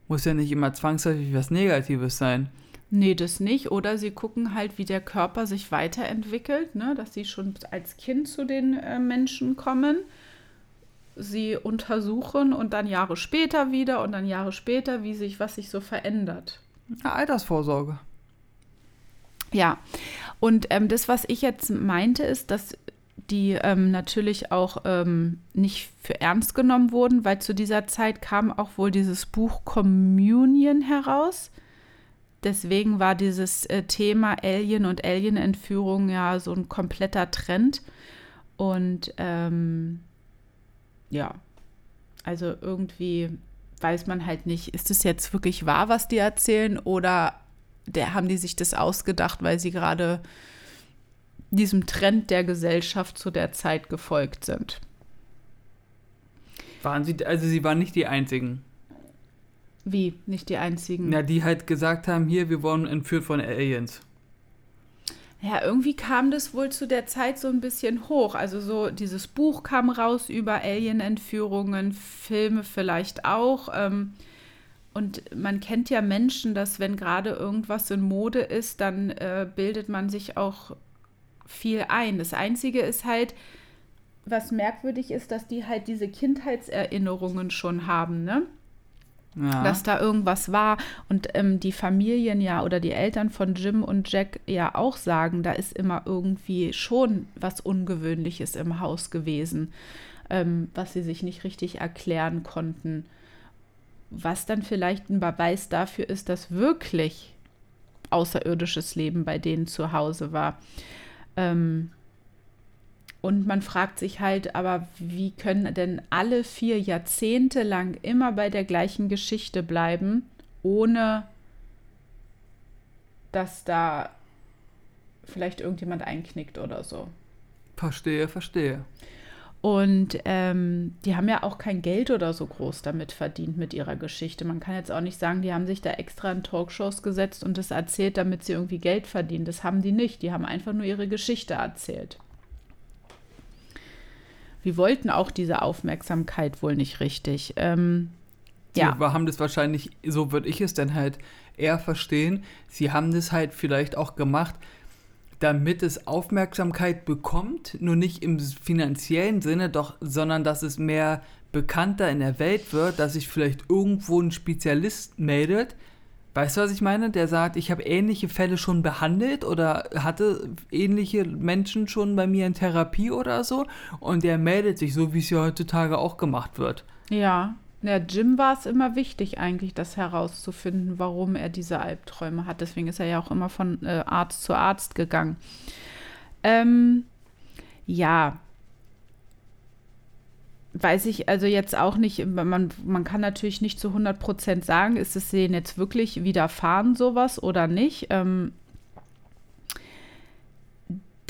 Muss ja nicht immer zwangsläufig was Negatives sein. Nee, das nicht. Oder sie gucken halt, wie der Körper sich weiterentwickelt, ne? dass sie schon als Kind zu den äh, Menschen kommen. Sie untersuchen und dann Jahre später wieder und dann Jahre später, wie sich, was sich so verändert. Ja, Altersvorsorge. Ja, und ähm, das, was ich jetzt meinte, ist, dass die ähm, natürlich auch ähm, nicht für ernst genommen wurden, weil zu dieser Zeit kam auch wohl dieses Buch Communion heraus Deswegen war dieses äh, Thema Alien und Alien-Entführung ja so ein kompletter Trend. Und ähm, ja, also irgendwie weiß man halt nicht, ist es jetzt wirklich wahr, was die erzählen, oder der, haben die sich das ausgedacht, weil sie gerade diesem Trend der Gesellschaft zu der Zeit gefolgt sind. Waren sie, also sie waren nicht die einzigen. Wie? Nicht die einzigen? Ja, die halt gesagt haben, hier, wir wurden entführt von Aliens. Ja, irgendwie kam das wohl zu der Zeit so ein bisschen hoch. Also so dieses Buch kam raus über Alien-Entführungen, Filme vielleicht auch. Ähm, und man kennt ja Menschen, dass wenn gerade irgendwas in Mode ist, dann äh, bildet man sich auch viel ein. Das Einzige ist halt, was merkwürdig ist, dass die halt diese Kindheitserinnerungen schon haben, ne? Ja. dass da irgendwas war. Und ähm, die Familien ja oder die Eltern von Jim und Jack ja auch sagen, da ist immer irgendwie schon was Ungewöhnliches im Haus gewesen, ähm, was sie sich nicht richtig erklären konnten. Was dann vielleicht ein Beweis dafür ist, dass wirklich außerirdisches Leben bei denen zu Hause war. Ähm, und man fragt sich halt, aber wie können denn alle vier Jahrzehnte lang immer bei der gleichen Geschichte bleiben, ohne dass da vielleicht irgendjemand einknickt oder so. Verstehe, verstehe. Und ähm, die haben ja auch kein Geld oder so groß damit verdient mit ihrer Geschichte. Man kann jetzt auch nicht sagen, die haben sich da extra in Talkshows gesetzt und das erzählt, damit sie irgendwie Geld verdienen. Das haben die nicht. Die haben einfach nur ihre Geschichte erzählt wir wollten auch diese Aufmerksamkeit wohl nicht richtig. Ähm, Sie Ja. haben das wahrscheinlich, so würde ich es dann halt eher verstehen, sie haben das halt vielleicht auch gemacht, damit es Aufmerksamkeit bekommt, nur nicht im finanziellen Sinne, doch, sondern dass es mehr bekannter in der Welt wird, dass sich vielleicht irgendwo ein Spezialist meldet. Weißt du, was ich meine? Der sagt, ich habe ähnliche Fälle schon behandelt oder hatte ähnliche Menschen schon bei mir in Therapie oder so und der meldet sich, so wie es ja heutzutage auch gemacht wird. Ja. Ja, Jim war es immer wichtig, eigentlich das herauszufinden, warum er diese Albträume hat. Deswegen ist er ja auch immer von äh, Arzt zu Arzt gegangen. Ähm, ja. Weiß ich also jetzt auch nicht, man, man kann natürlich nicht zu 100% sagen, ist es denen jetzt wirklich widerfahren sowas oder nicht. Ähm,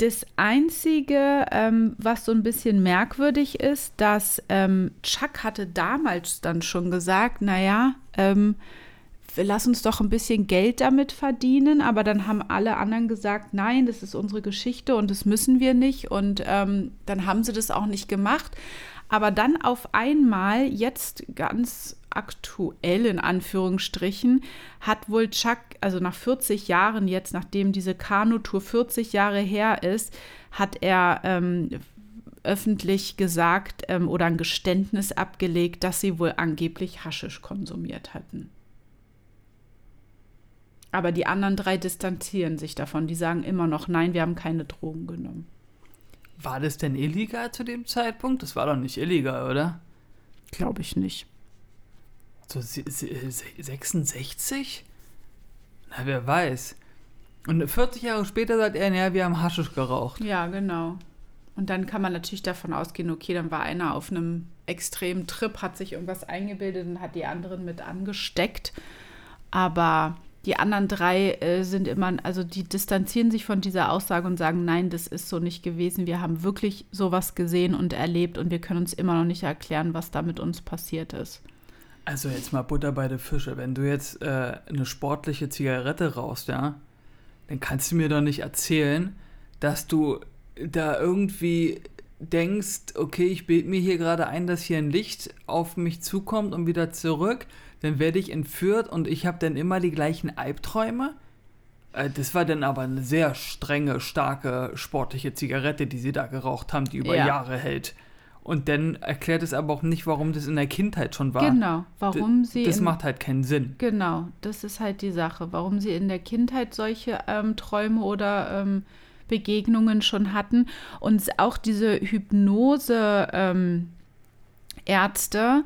das Einzige, ähm, was so ein bisschen merkwürdig ist, dass ähm, Chuck hatte damals dann schon gesagt, naja, ähm, lass uns doch ein bisschen Geld damit verdienen, aber dann haben alle anderen gesagt, nein, das ist unsere Geschichte und das müssen wir nicht und ähm, dann haben sie das auch nicht gemacht. Aber dann auf einmal, jetzt ganz aktuell in Anführungsstrichen, hat wohl Chuck, also nach 40 Jahren jetzt, nachdem diese Kanutour 40 Jahre her ist, hat er ähm, öffentlich gesagt ähm, oder ein Geständnis abgelegt, dass sie wohl angeblich Haschisch konsumiert hatten. Aber die anderen drei distanzieren sich davon. Die sagen immer noch, nein, wir haben keine Drogen genommen. War das denn illegal zu dem Zeitpunkt? Das war doch nicht illegal, oder? Glaube ich nicht. So se- se- se- 66? Na, wer weiß. Und 40 Jahre später sagt er, naja, wir haben Haschisch geraucht. Ja, genau. Und dann kann man natürlich davon ausgehen, okay, dann war einer auf einem extremen Trip, hat sich irgendwas eingebildet und hat die anderen mit angesteckt. Aber die anderen drei äh, sind immer, also die distanzieren sich von dieser Aussage und sagen, nein, das ist so nicht gewesen. Wir haben wirklich sowas gesehen und erlebt und wir können uns immer noch nicht erklären, was da mit uns passiert ist. Also jetzt mal Butter bei der Fische. Wenn du jetzt äh, eine sportliche Zigarette rauchst, ja, dann kannst du mir doch nicht erzählen, dass du da irgendwie denkst, okay, ich bild mir hier gerade ein, dass hier ein Licht auf mich zukommt und wieder zurück, dann werde ich entführt und ich habe dann immer die gleichen Albträume. Äh, Das war dann aber eine sehr strenge, starke, sportliche Zigarette, die sie da geraucht haben, die über Ja. Jahre hält. Und dann erklärt es aber auch nicht, warum das in der Kindheit schon war. Genau, warum sie. Das macht halt keinen Sinn. Genau, das ist halt die Sache, warum sie in der Kindheit solche ähm, Träume oder ähm, Begegnungen schon hatten. Und auch diese Hypnose-Ärzte ähm,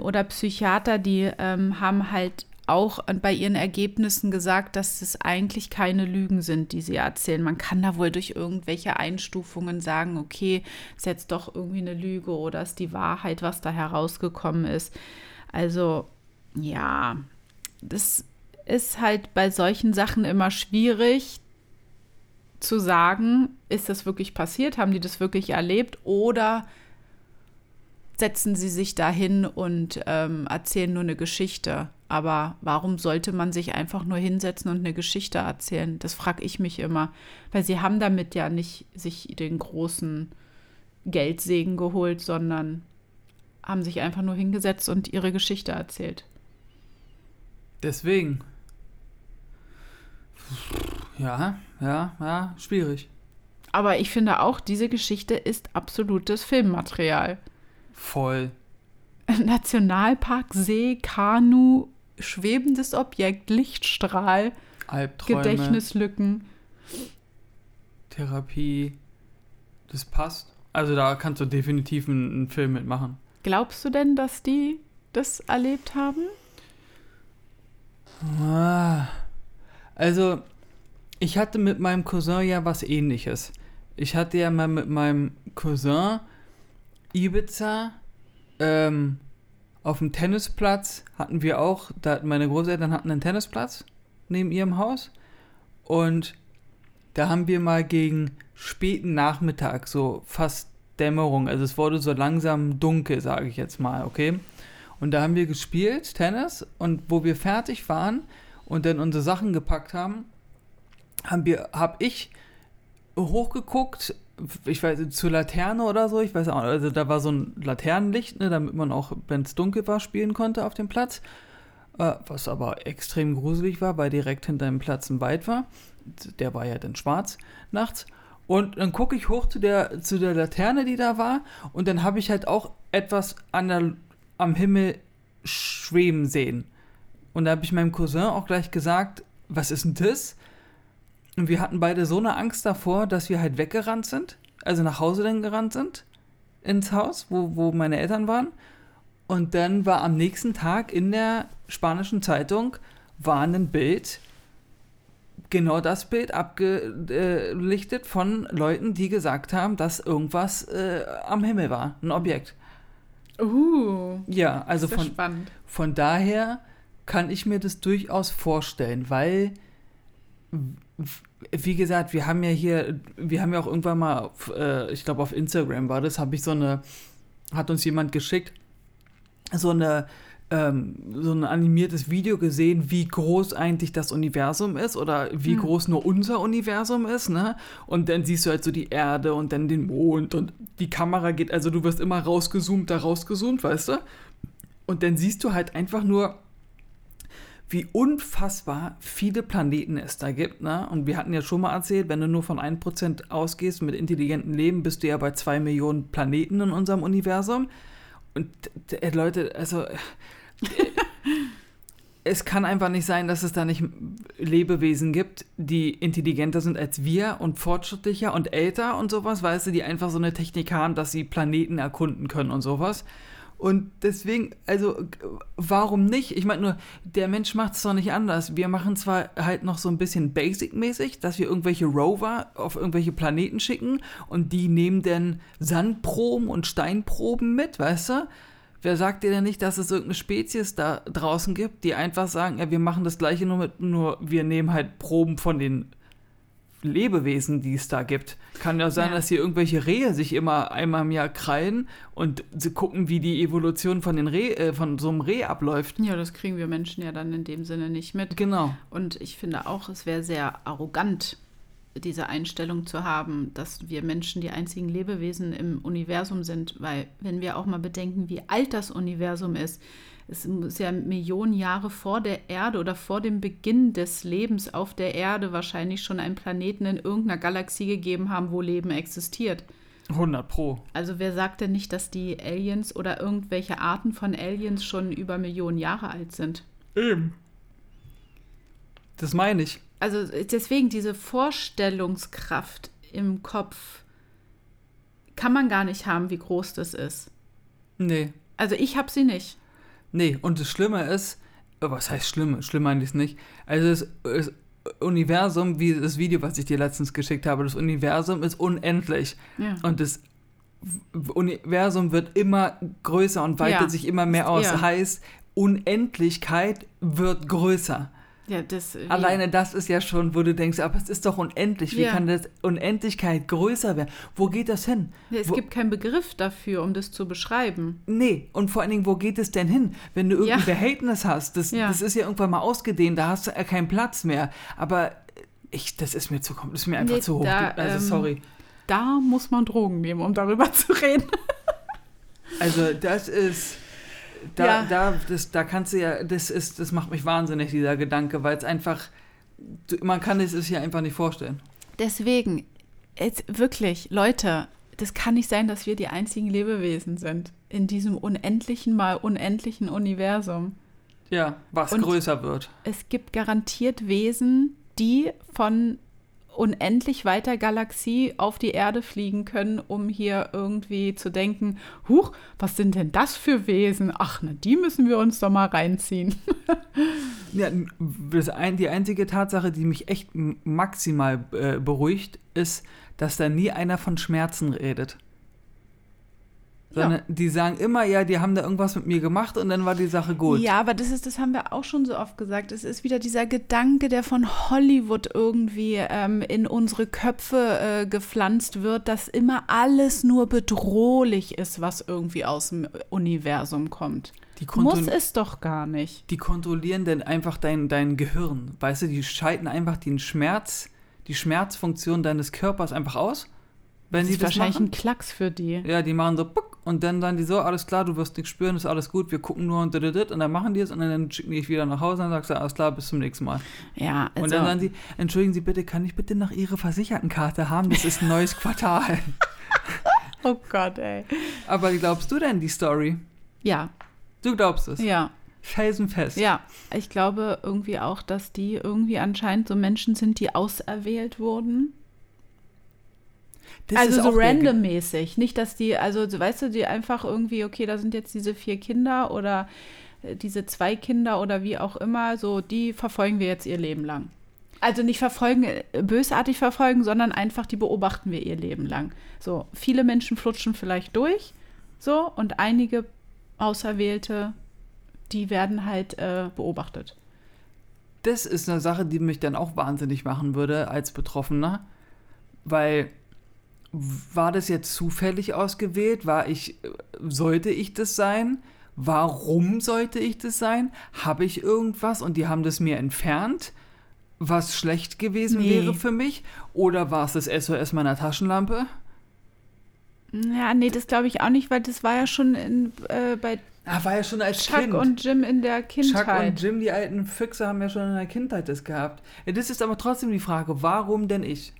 oder Psychiater, die ähm, haben halt auch bei ihren Ergebnissen gesagt, dass es eigentlich keine Lügen sind, die sie erzählen. Man kann da wohl durch irgendwelche Einstufungen sagen, okay, ist jetzt doch irgendwie eine Lüge oder ist die Wahrheit, was da herausgekommen ist. Also ja, das ist halt bei solchen Sachen immer schwierig zu sagen, ist das wirklich passiert, haben die das wirklich erlebt oder setzen sie sich dahin und ähm, erzählen nur eine Geschichte. Aber warum sollte man sich einfach nur hinsetzen und eine Geschichte erzählen? Das frage ich mich immer, weil sie haben damit ja nicht sich den großen Geldsegen geholt, sondern haben sich einfach nur hingesetzt und ihre Geschichte erzählt. Deswegen. Ja, ja, ja, schwierig. Aber ich finde auch, diese Geschichte ist absolutes Filmmaterial. Voll. <laughs> Nationalpark, See, Kanu, schwebendes Objekt, Lichtstrahl, Albträume, Gedächtnislücken. Therapie. Das passt. Also da kannst du definitiv einen, einen Film mitmachen. Glaubst du denn, dass die das erlebt haben? Ah. Also, ich hatte mit meinem Cousin ja was ähnliches. Ich hatte ja mal mit meinem Cousin Ibiza ähm, auf dem Tennisplatz hatten wir auch, da hatten meine Großeltern hatten einen Tennisplatz neben ihrem Haus und da haben wir mal gegen späten Nachmittag, so fast Dämmerung, also es wurde so langsam dunkel, sage ich jetzt mal, okay? Und da haben wir gespielt, Tennis, und wo wir fertig waren und dann unsere Sachen gepackt haben, wir, hab ich hochgeguckt ich weiß, zur Laterne oder so, ich weiß auch, also da war so ein Laternenlicht, ne, damit man auch, wenn es dunkel war, spielen konnte auf dem Platz. Äh, was aber extrem gruselig war, weil direkt hinter dem Platz ein Wald war. Der war ja dann schwarz nachts. Und dann gucke ich hoch zu der, zu der Laterne, die da war, und dann habe ich halt auch etwas an der, am Himmel schweben sehen. Und da habe ich meinem Cousin auch gleich gesagt, was ist denn das? Und wir hatten beide so eine Angst davor, dass wir halt weggerannt sind, also nach Hause dann gerannt sind, ins Haus, wo, wo meine Eltern waren. Und dann war am nächsten Tag in der spanischen Zeitung war ein Bild, genau das Bild abgelichtet von Leuten, die gesagt haben, dass irgendwas äh, am Himmel war, ein Objekt. Uh, Ja, also von, spannend. von daher kann ich mir das durchaus vorstellen, weil, wie gesagt, wir haben ja hier, wir haben ja auch irgendwann mal, auf, äh, ich glaube auf Instagram war das, habe ich so eine, hat uns jemand geschickt, so eine, ähm, so ein animiertes Video gesehen, wie groß eigentlich das Universum ist oder wie Hm. groß nur unser Universum ist, ne? Und dann siehst du halt so die Erde und dann den Mond und die Kamera geht, also du wirst immer rausgezoomt, da rausgezoomt, weißt du? Und dann siehst du halt einfach nur, wie unfassbar viele Planeten es da gibt. Ne? Und wir hatten ja schon mal erzählt, wenn du nur von 1% ausgehst mit intelligentem Leben, bist du ja bei 2 Millionen Planeten in unserem Universum. Und d- Leute, also äh, <laughs> es kann einfach nicht sein, dass es da nicht Lebewesen gibt, die intelligenter sind als wir und fortschrittlicher und älter und sowas, weißt du, die einfach so eine Technik haben, dass sie Planeten erkunden können und sowas. Und deswegen, also, warum nicht? Ich meine nur, der Mensch macht es doch nicht anders. Wir machen zwar halt noch so ein bisschen basic-mäßig, dass wir irgendwelche Rover auf irgendwelche Planeten schicken und die nehmen dann Sandproben und Steinproben mit, weißt du? Wer sagt dir denn nicht, dass es irgendeine Spezies da draußen gibt, die einfach sagen, ja, wir machen das gleiche nur mit, nur wir nehmen halt Proben von den Lebewesen, die es da gibt. Kann ja sein, Ja. dass hier irgendwelche Rehe sich immer einmal im Jahr krallen und sie gucken, wie die Evolution von, den Reh, äh, von so einem Reh abläuft. Ja, das kriegen wir Menschen ja dann in dem Sinne nicht mit. Genau. Und ich finde auch, es wäre sehr arrogant, diese Einstellung zu haben, dass wir Menschen die einzigen Lebewesen im Universum sind. Weil, wenn wir auch mal bedenken, wie alt das Universum ist, es muss ja Millionen Jahre vor der Erde oder vor dem Beginn des Lebens auf der Erde wahrscheinlich schon einen Planeten in irgendeiner Galaxie gegeben haben, wo Leben existiert. 100 Pro. Also wer sagt denn nicht, dass die Aliens oder irgendwelche Arten von Aliens schon über Millionen Jahre alt sind? Eben. Das meine ich. Also deswegen diese Vorstellungskraft im Kopf kann man gar nicht haben, wie groß das ist. Nee. Also ich habe sie nicht. Nee, und das Schlimme ist, äh, was heißt schlimm? Schlimm eigentlich nicht. Also das, das Universum, wie das Video, was ich dir letztens geschickt habe, das Universum ist unendlich. Ja. Und das Universum wird immer größer und weitet Ja. sich immer mehr aus. Ja. Heißt, Unendlichkeit wird größer. Ja, das wie- Alleine das ist ja schon, wo du denkst, aber es ist doch unendlich. Wie Ja. kann das Unendlichkeit größer werden? Wo geht das hin? Ja, es wo- gibt keinen Begriff dafür, um das zu beschreiben. Nee, und vor allen Dingen, wo geht es denn hin? Wenn du irgendein. Behältnis hast, das, das ist ja irgendwann mal ausgedehnt, da hast du ja keinen Platz mehr. Aber ich, das ist mir zu, das ist mir einfach Nee, zu hoch. da, also ähm, sorry. Da muss man Drogen nehmen, um darüber <laughs> zu reden. Also das ist, da, Ja. da, das, da kannst du ja, das ist, das macht mich wahnsinnig, dieser Gedanke, weil es einfach, man kann es sich ja einfach nicht vorstellen. Deswegen, jetzt wirklich, Leute, das kann nicht sein, dass wir die einzigen Lebewesen sind in diesem unendlichen mal unendlichen Universum. Ja, was Und- größer wird. Es gibt garantiert Wesen, die von unendlich weiter Galaxie auf die Erde fliegen können, um hier irgendwie zu denken, huch, was sind denn das für Wesen? Ach, na, die müssen wir uns doch mal reinziehen. <laughs> Ja, ein, die einzige Tatsache, die mich echt maximal äh, beruhigt, ist, dass da nie einer von Schmerzen redet. Sondern die sagen immer, ja, die haben da irgendwas mit mir gemacht und dann war die Sache gut. Ja, aber das ist, das haben wir auch schon so oft gesagt. Es ist wieder dieser Gedanke, der von Hollywood irgendwie ähm, in unsere Köpfe äh, gepflanzt wird, dass immer alles nur bedrohlich ist, was irgendwie aus dem Universum kommt. Die, Muss es doch gar nicht. die kontrollieren dann einfach dein, dein Gehirn. Weißt du, die schalten einfach den Schmerz, die Schmerzfunktion deines Körpers einfach aus. wenn das ist das wahrscheinlich machen. ein Klacks für die. Ja, die machen so puck, und dann dann die so, alles klar, du wirst nichts spüren, ist alles gut, wir gucken nur und und dann machen die es und dann schicken die dich wieder nach Hause und dann sagst du, alles klar, bis zum nächsten Mal. Ja, also, Und dann sagen sie, entschuldigen Sie bitte, kann ich bitte noch Ihre Versichertenkarte haben? Das ist ein neues Quartal. <laughs> oh Gott, ey. Aber wie glaubst du denn die Story? Ja, Du glaubst es. ja. Felsenfest. Ja, ich glaube irgendwie auch, dass die irgendwie anscheinend so Menschen sind, die auserwählt wurden. Das also so randommäßig. Nicht, dass die, also so, weißt du, die einfach irgendwie, okay, da sind jetzt diese vier Kinder oder äh, diese zwei Kinder oder wie auch immer, so, die verfolgen wir jetzt ihr Leben lang. Also nicht verfolgen, äh, bösartig verfolgen, sondern einfach, die beobachten wir ihr Leben lang. So, viele Menschen flutschen vielleicht durch, so, und einige Auserwählte, die werden halt äh, beobachtet. Das ist eine Sache, die mich dann auch wahnsinnig machen würde als Betroffener, weil war das jetzt zufällig ausgewählt? War ich, sollte ich das sein? Warum sollte ich das sein? Habe ich irgendwas und die haben das mir entfernt, was schlecht gewesen Nee. wäre für mich? Oder war es das SOS meiner Taschenlampe? Ja, nee, das glaube ich auch nicht, weil das war ja schon in, äh, bei Ah, war ja schon als Chuck Kind. und Jim in der Kindheit. Chuck und Jim, die alten Füchse, haben ja schon in der Kindheit das gehabt. Das ist aber trotzdem die Frage, warum denn ich?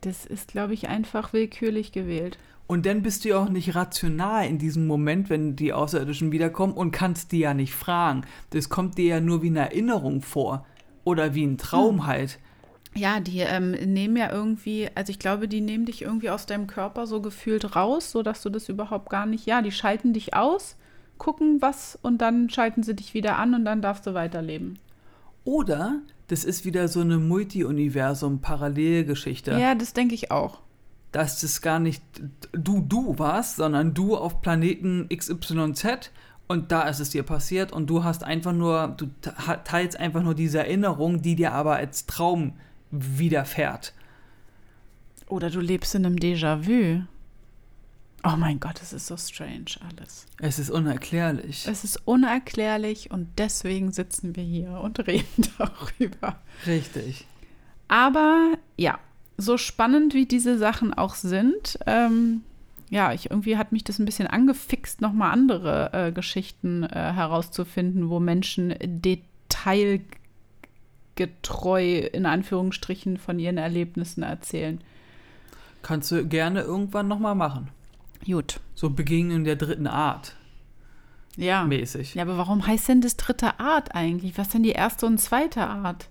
Das ist, glaube ich, einfach willkürlich gewählt. Und dann bist du ja auch nicht rational in diesem Moment, wenn die Außerirdischen wiederkommen und kannst die ja nicht fragen. Das kommt dir ja nur wie eine Erinnerung vor. Oder wie ein Traum halt. Ja, die ähm, nehmen ja irgendwie, also ich glaube, die nehmen dich irgendwie aus deinem Körper so gefühlt raus, sodass du das überhaupt gar nicht, ja, die schalten dich aus, gucken was und dann schalten sie dich wieder an und dann darfst du weiterleben. Oder das ist wieder so eine Multi-Universum-Parallelgeschichte. Ja, das denke ich auch. Dass das gar nicht du, du warst, sondern du auf Planeten XYZ und da ist es dir passiert und du hast einfach nur, du te- teilst einfach nur diese Erinnerung, die dir aber als Traum widerfährt. Oder du lebst in einem Déjà-vu. Oh mein Gott, es ist so strange alles. Es ist unerklärlich. Es ist unerklärlich und deswegen sitzen wir hier und <laughs> reden darüber. Richtig. Aber ja, so spannend wie diese Sachen auch sind, ähm, ja, ich, irgendwie hat mich das ein bisschen angefixt, nochmal andere äh, Geschichten äh, herauszufinden, wo Menschen detailgetreu in Anführungsstrichen von ihren Erlebnissen erzählen. Kannst du gerne irgendwann nochmal machen. Gut. So Begegnung der dritten Art Ja. mäßig. Ja, aber warum heißt denn das dritte Art eigentlich? Was denn die erste und zweite Art?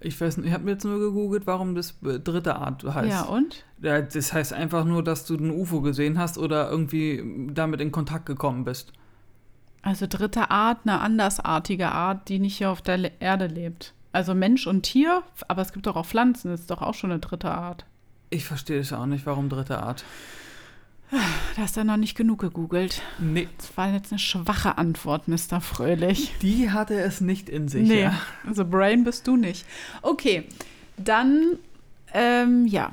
Ich weiß nicht, ich habe mir jetzt nur gegoogelt, warum das äh, dritte Art heißt. Ja, und? Das heißt einfach nur, dass du ein UFO gesehen hast oder irgendwie damit in Kontakt gekommen bist. Also dritte Art, eine andersartige Art, die nicht hier auf der Erde lebt. Also Mensch und Tier, aber es gibt doch auch Pflanzen, das ist doch auch schon eine dritte Art. Ich verstehe das auch nicht, warum dritte Art. Da hast du noch nicht genug gegoogelt. Nee, Das war jetzt eine schwache Antwort, Mr. Fröhlich. die hatte es nicht in sich. nee, Ja. also Brain bist du nicht. Okay, dann, ähm, ja.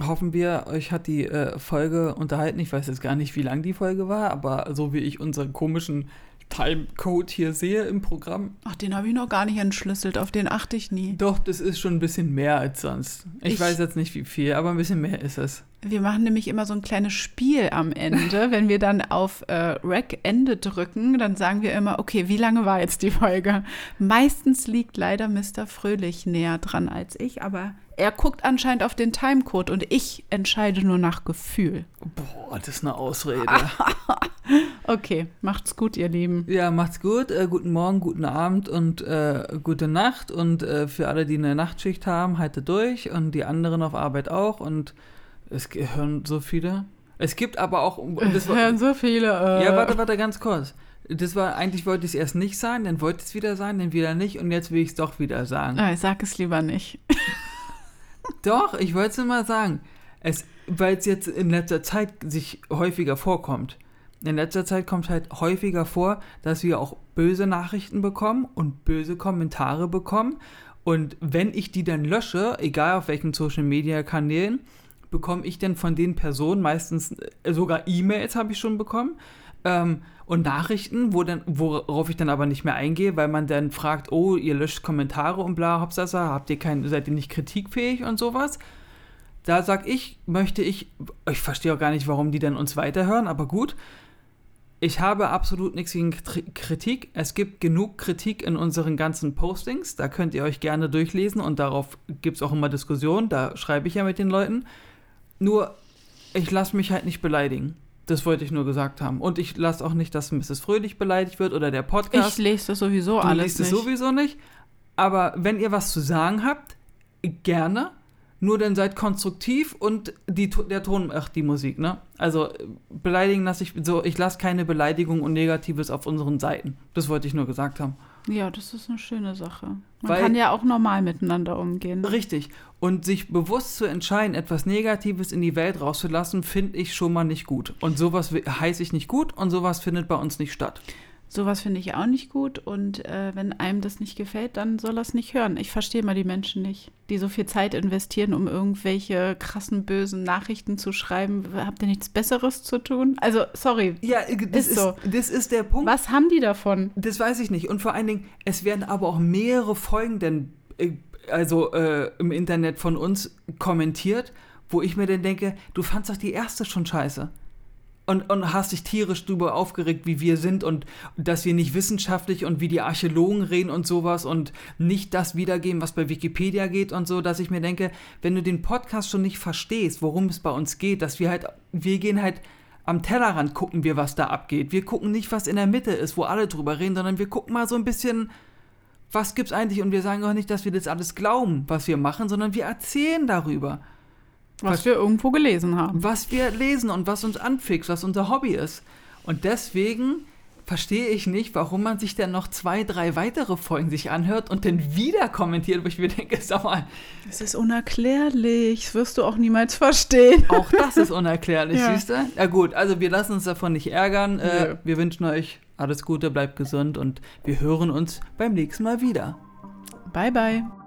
Hoffen wir, euch hat die äh, Folge unterhalten. Ich weiß jetzt gar nicht, wie lang die Folge war, aber so wie ich unseren komischen Timecode hier sehe im Programm, Ach, den habe ich noch gar nicht entschlüsselt, auf den achte ich nie. doch, das ist schon ein bisschen mehr als sonst. Ich, Ich- weiß jetzt nicht, wie viel, aber ein bisschen mehr ist es. Wir machen nämlich immer so ein kleines Spiel am Ende. <laughs> Wenn wir dann auf äh, Rec Ende drücken, dann sagen wir immer, okay, wie lange war jetzt die Folge? Meistens liegt leider Mr. Fröhlich näher dran als ich, aber er guckt anscheinend auf den Timecode und ich entscheide nur nach Gefühl. Boah, das ist eine Ausrede. <laughs> Okay, macht's gut, ihr Lieben. Ja, macht's gut. Äh, guten Morgen, guten Abend und äh, gute Nacht. Und äh, für alle, die eine Nachtschicht haben, haltet durch. Und die anderen auf Arbeit auch. Und es ge- hören so viele. Es gibt aber auch. War, hören so viele. Äh, ja, warte, warte, ganz kurz. Das war, eigentlich wollte ich es erst nicht sein, dann wollte ich es wieder sein, dann wieder nicht und jetzt will ich es doch wieder sagen. Äh, sag es lieber nicht. <laughs> Doch, ich wollte es nur mal sagen. Es, weil es jetzt in letzter Zeit sich häufiger vorkommt. In letzter Zeit kommt halt häufiger vor, dass wir auch böse Nachrichten bekommen und böse Kommentare bekommen. Und wenn ich die dann lösche, egal auf welchen Social Media Kanälen, bekomme ich dann von den Personen meistens äh, sogar E-Mails habe ich schon bekommen ähm, und Nachrichten, wo dann, worauf ich dann aber nicht mehr eingehe, weil man dann fragt, oh, ihr löscht Kommentare und bla, Hauptsache, habt ihr kein, seid ihr nicht kritikfähig und sowas. Da sag ich, möchte ich, ich verstehe auch gar nicht, warum die denn uns weiterhören, aber gut. Ich habe absolut nichts gegen Kritik. Es gibt genug Kritik in unseren ganzen Postings. Da könnt ihr euch gerne durchlesen und darauf gibt es auch immer Diskussionen. Da schreibe ich ja mit den Leuten. Nur, ich lasse mich halt nicht beleidigen. Das wollte ich nur gesagt haben. Und ich lasse auch nicht, dass Mrs. Fröhlich beleidigt wird oder der Podcast. Ich lese das sowieso du alles liest nicht. es sowieso nicht. Aber wenn ihr was zu sagen habt, gerne. Nur dann seid konstruktiv und die, der Ton macht die Musik, ne? Also beleidigen lasse ich so, ich lasse keine Beleidigung und Negatives auf unseren Seiten. Das wollte ich nur gesagt haben. Ja, das ist eine schöne Sache. Man Weil- kann ja auch normal miteinander umgehen. Richtig. Und sich bewusst zu entscheiden, etwas Negatives in die Welt rauszulassen, finde ich schon mal nicht gut. Und sowas heiße ich nicht gut und sowas findet bei uns nicht statt. Sowas finde ich auch nicht gut und äh, wenn einem das nicht gefällt, dann soll er es nicht hören. Ich verstehe mal die Menschen nicht, die so viel Zeit investieren, um irgendwelche krassen, bösen Nachrichten zu schreiben. Habt ihr nichts Besseres zu tun? Also, sorry, Ja, das Ist ist, so. das ist der Punkt. was haben die davon? Das weiß ich nicht. Und vor allen Dingen, es werden aber auch mehrere Folgen denn, äh, also äh, im Internet von uns kommentiert, wo ich mir dann denke, du fandst doch die erste schon scheiße. Und, und hast dich tierisch drüber aufgeregt, wie wir sind und dass wir nicht wissenschaftlich und wie die Archäologen reden und sowas und nicht das wiedergeben, was bei Wikipedia geht und so, dass ich mir denke, wenn du den Podcast schon nicht verstehst, worum es bei uns geht, dass wir halt, wir gehen halt am Tellerrand gucken wir, was da abgeht. Wir gucken nicht, was in der Mitte ist, wo alle drüber reden, sondern wir gucken mal so ein bisschen, was gibt's eigentlich? Und wir sagen auch nicht, dass wir das alles glauben, was wir machen, sondern wir erzählen darüber, Was wir irgendwo gelesen haben. was wir lesen und was uns anfixt, was unser Hobby ist. Und deswegen verstehe ich nicht, warum man sich dann noch zwei, drei weitere Folgen sich anhört und dann wieder kommentiert, wo ich mir denke, sag mal, Das ist unerklärlich. Das wirst du auch niemals verstehen. auch das ist unerklärlich, <laughs> Ja. siehst du? Ja gut, also wir lassen uns davon nicht ärgern. Äh, Nö. wir wünschen euch alles Gute, bleibt gesund und wir hören uns beim nächsten Mal wieder. Bye, bye.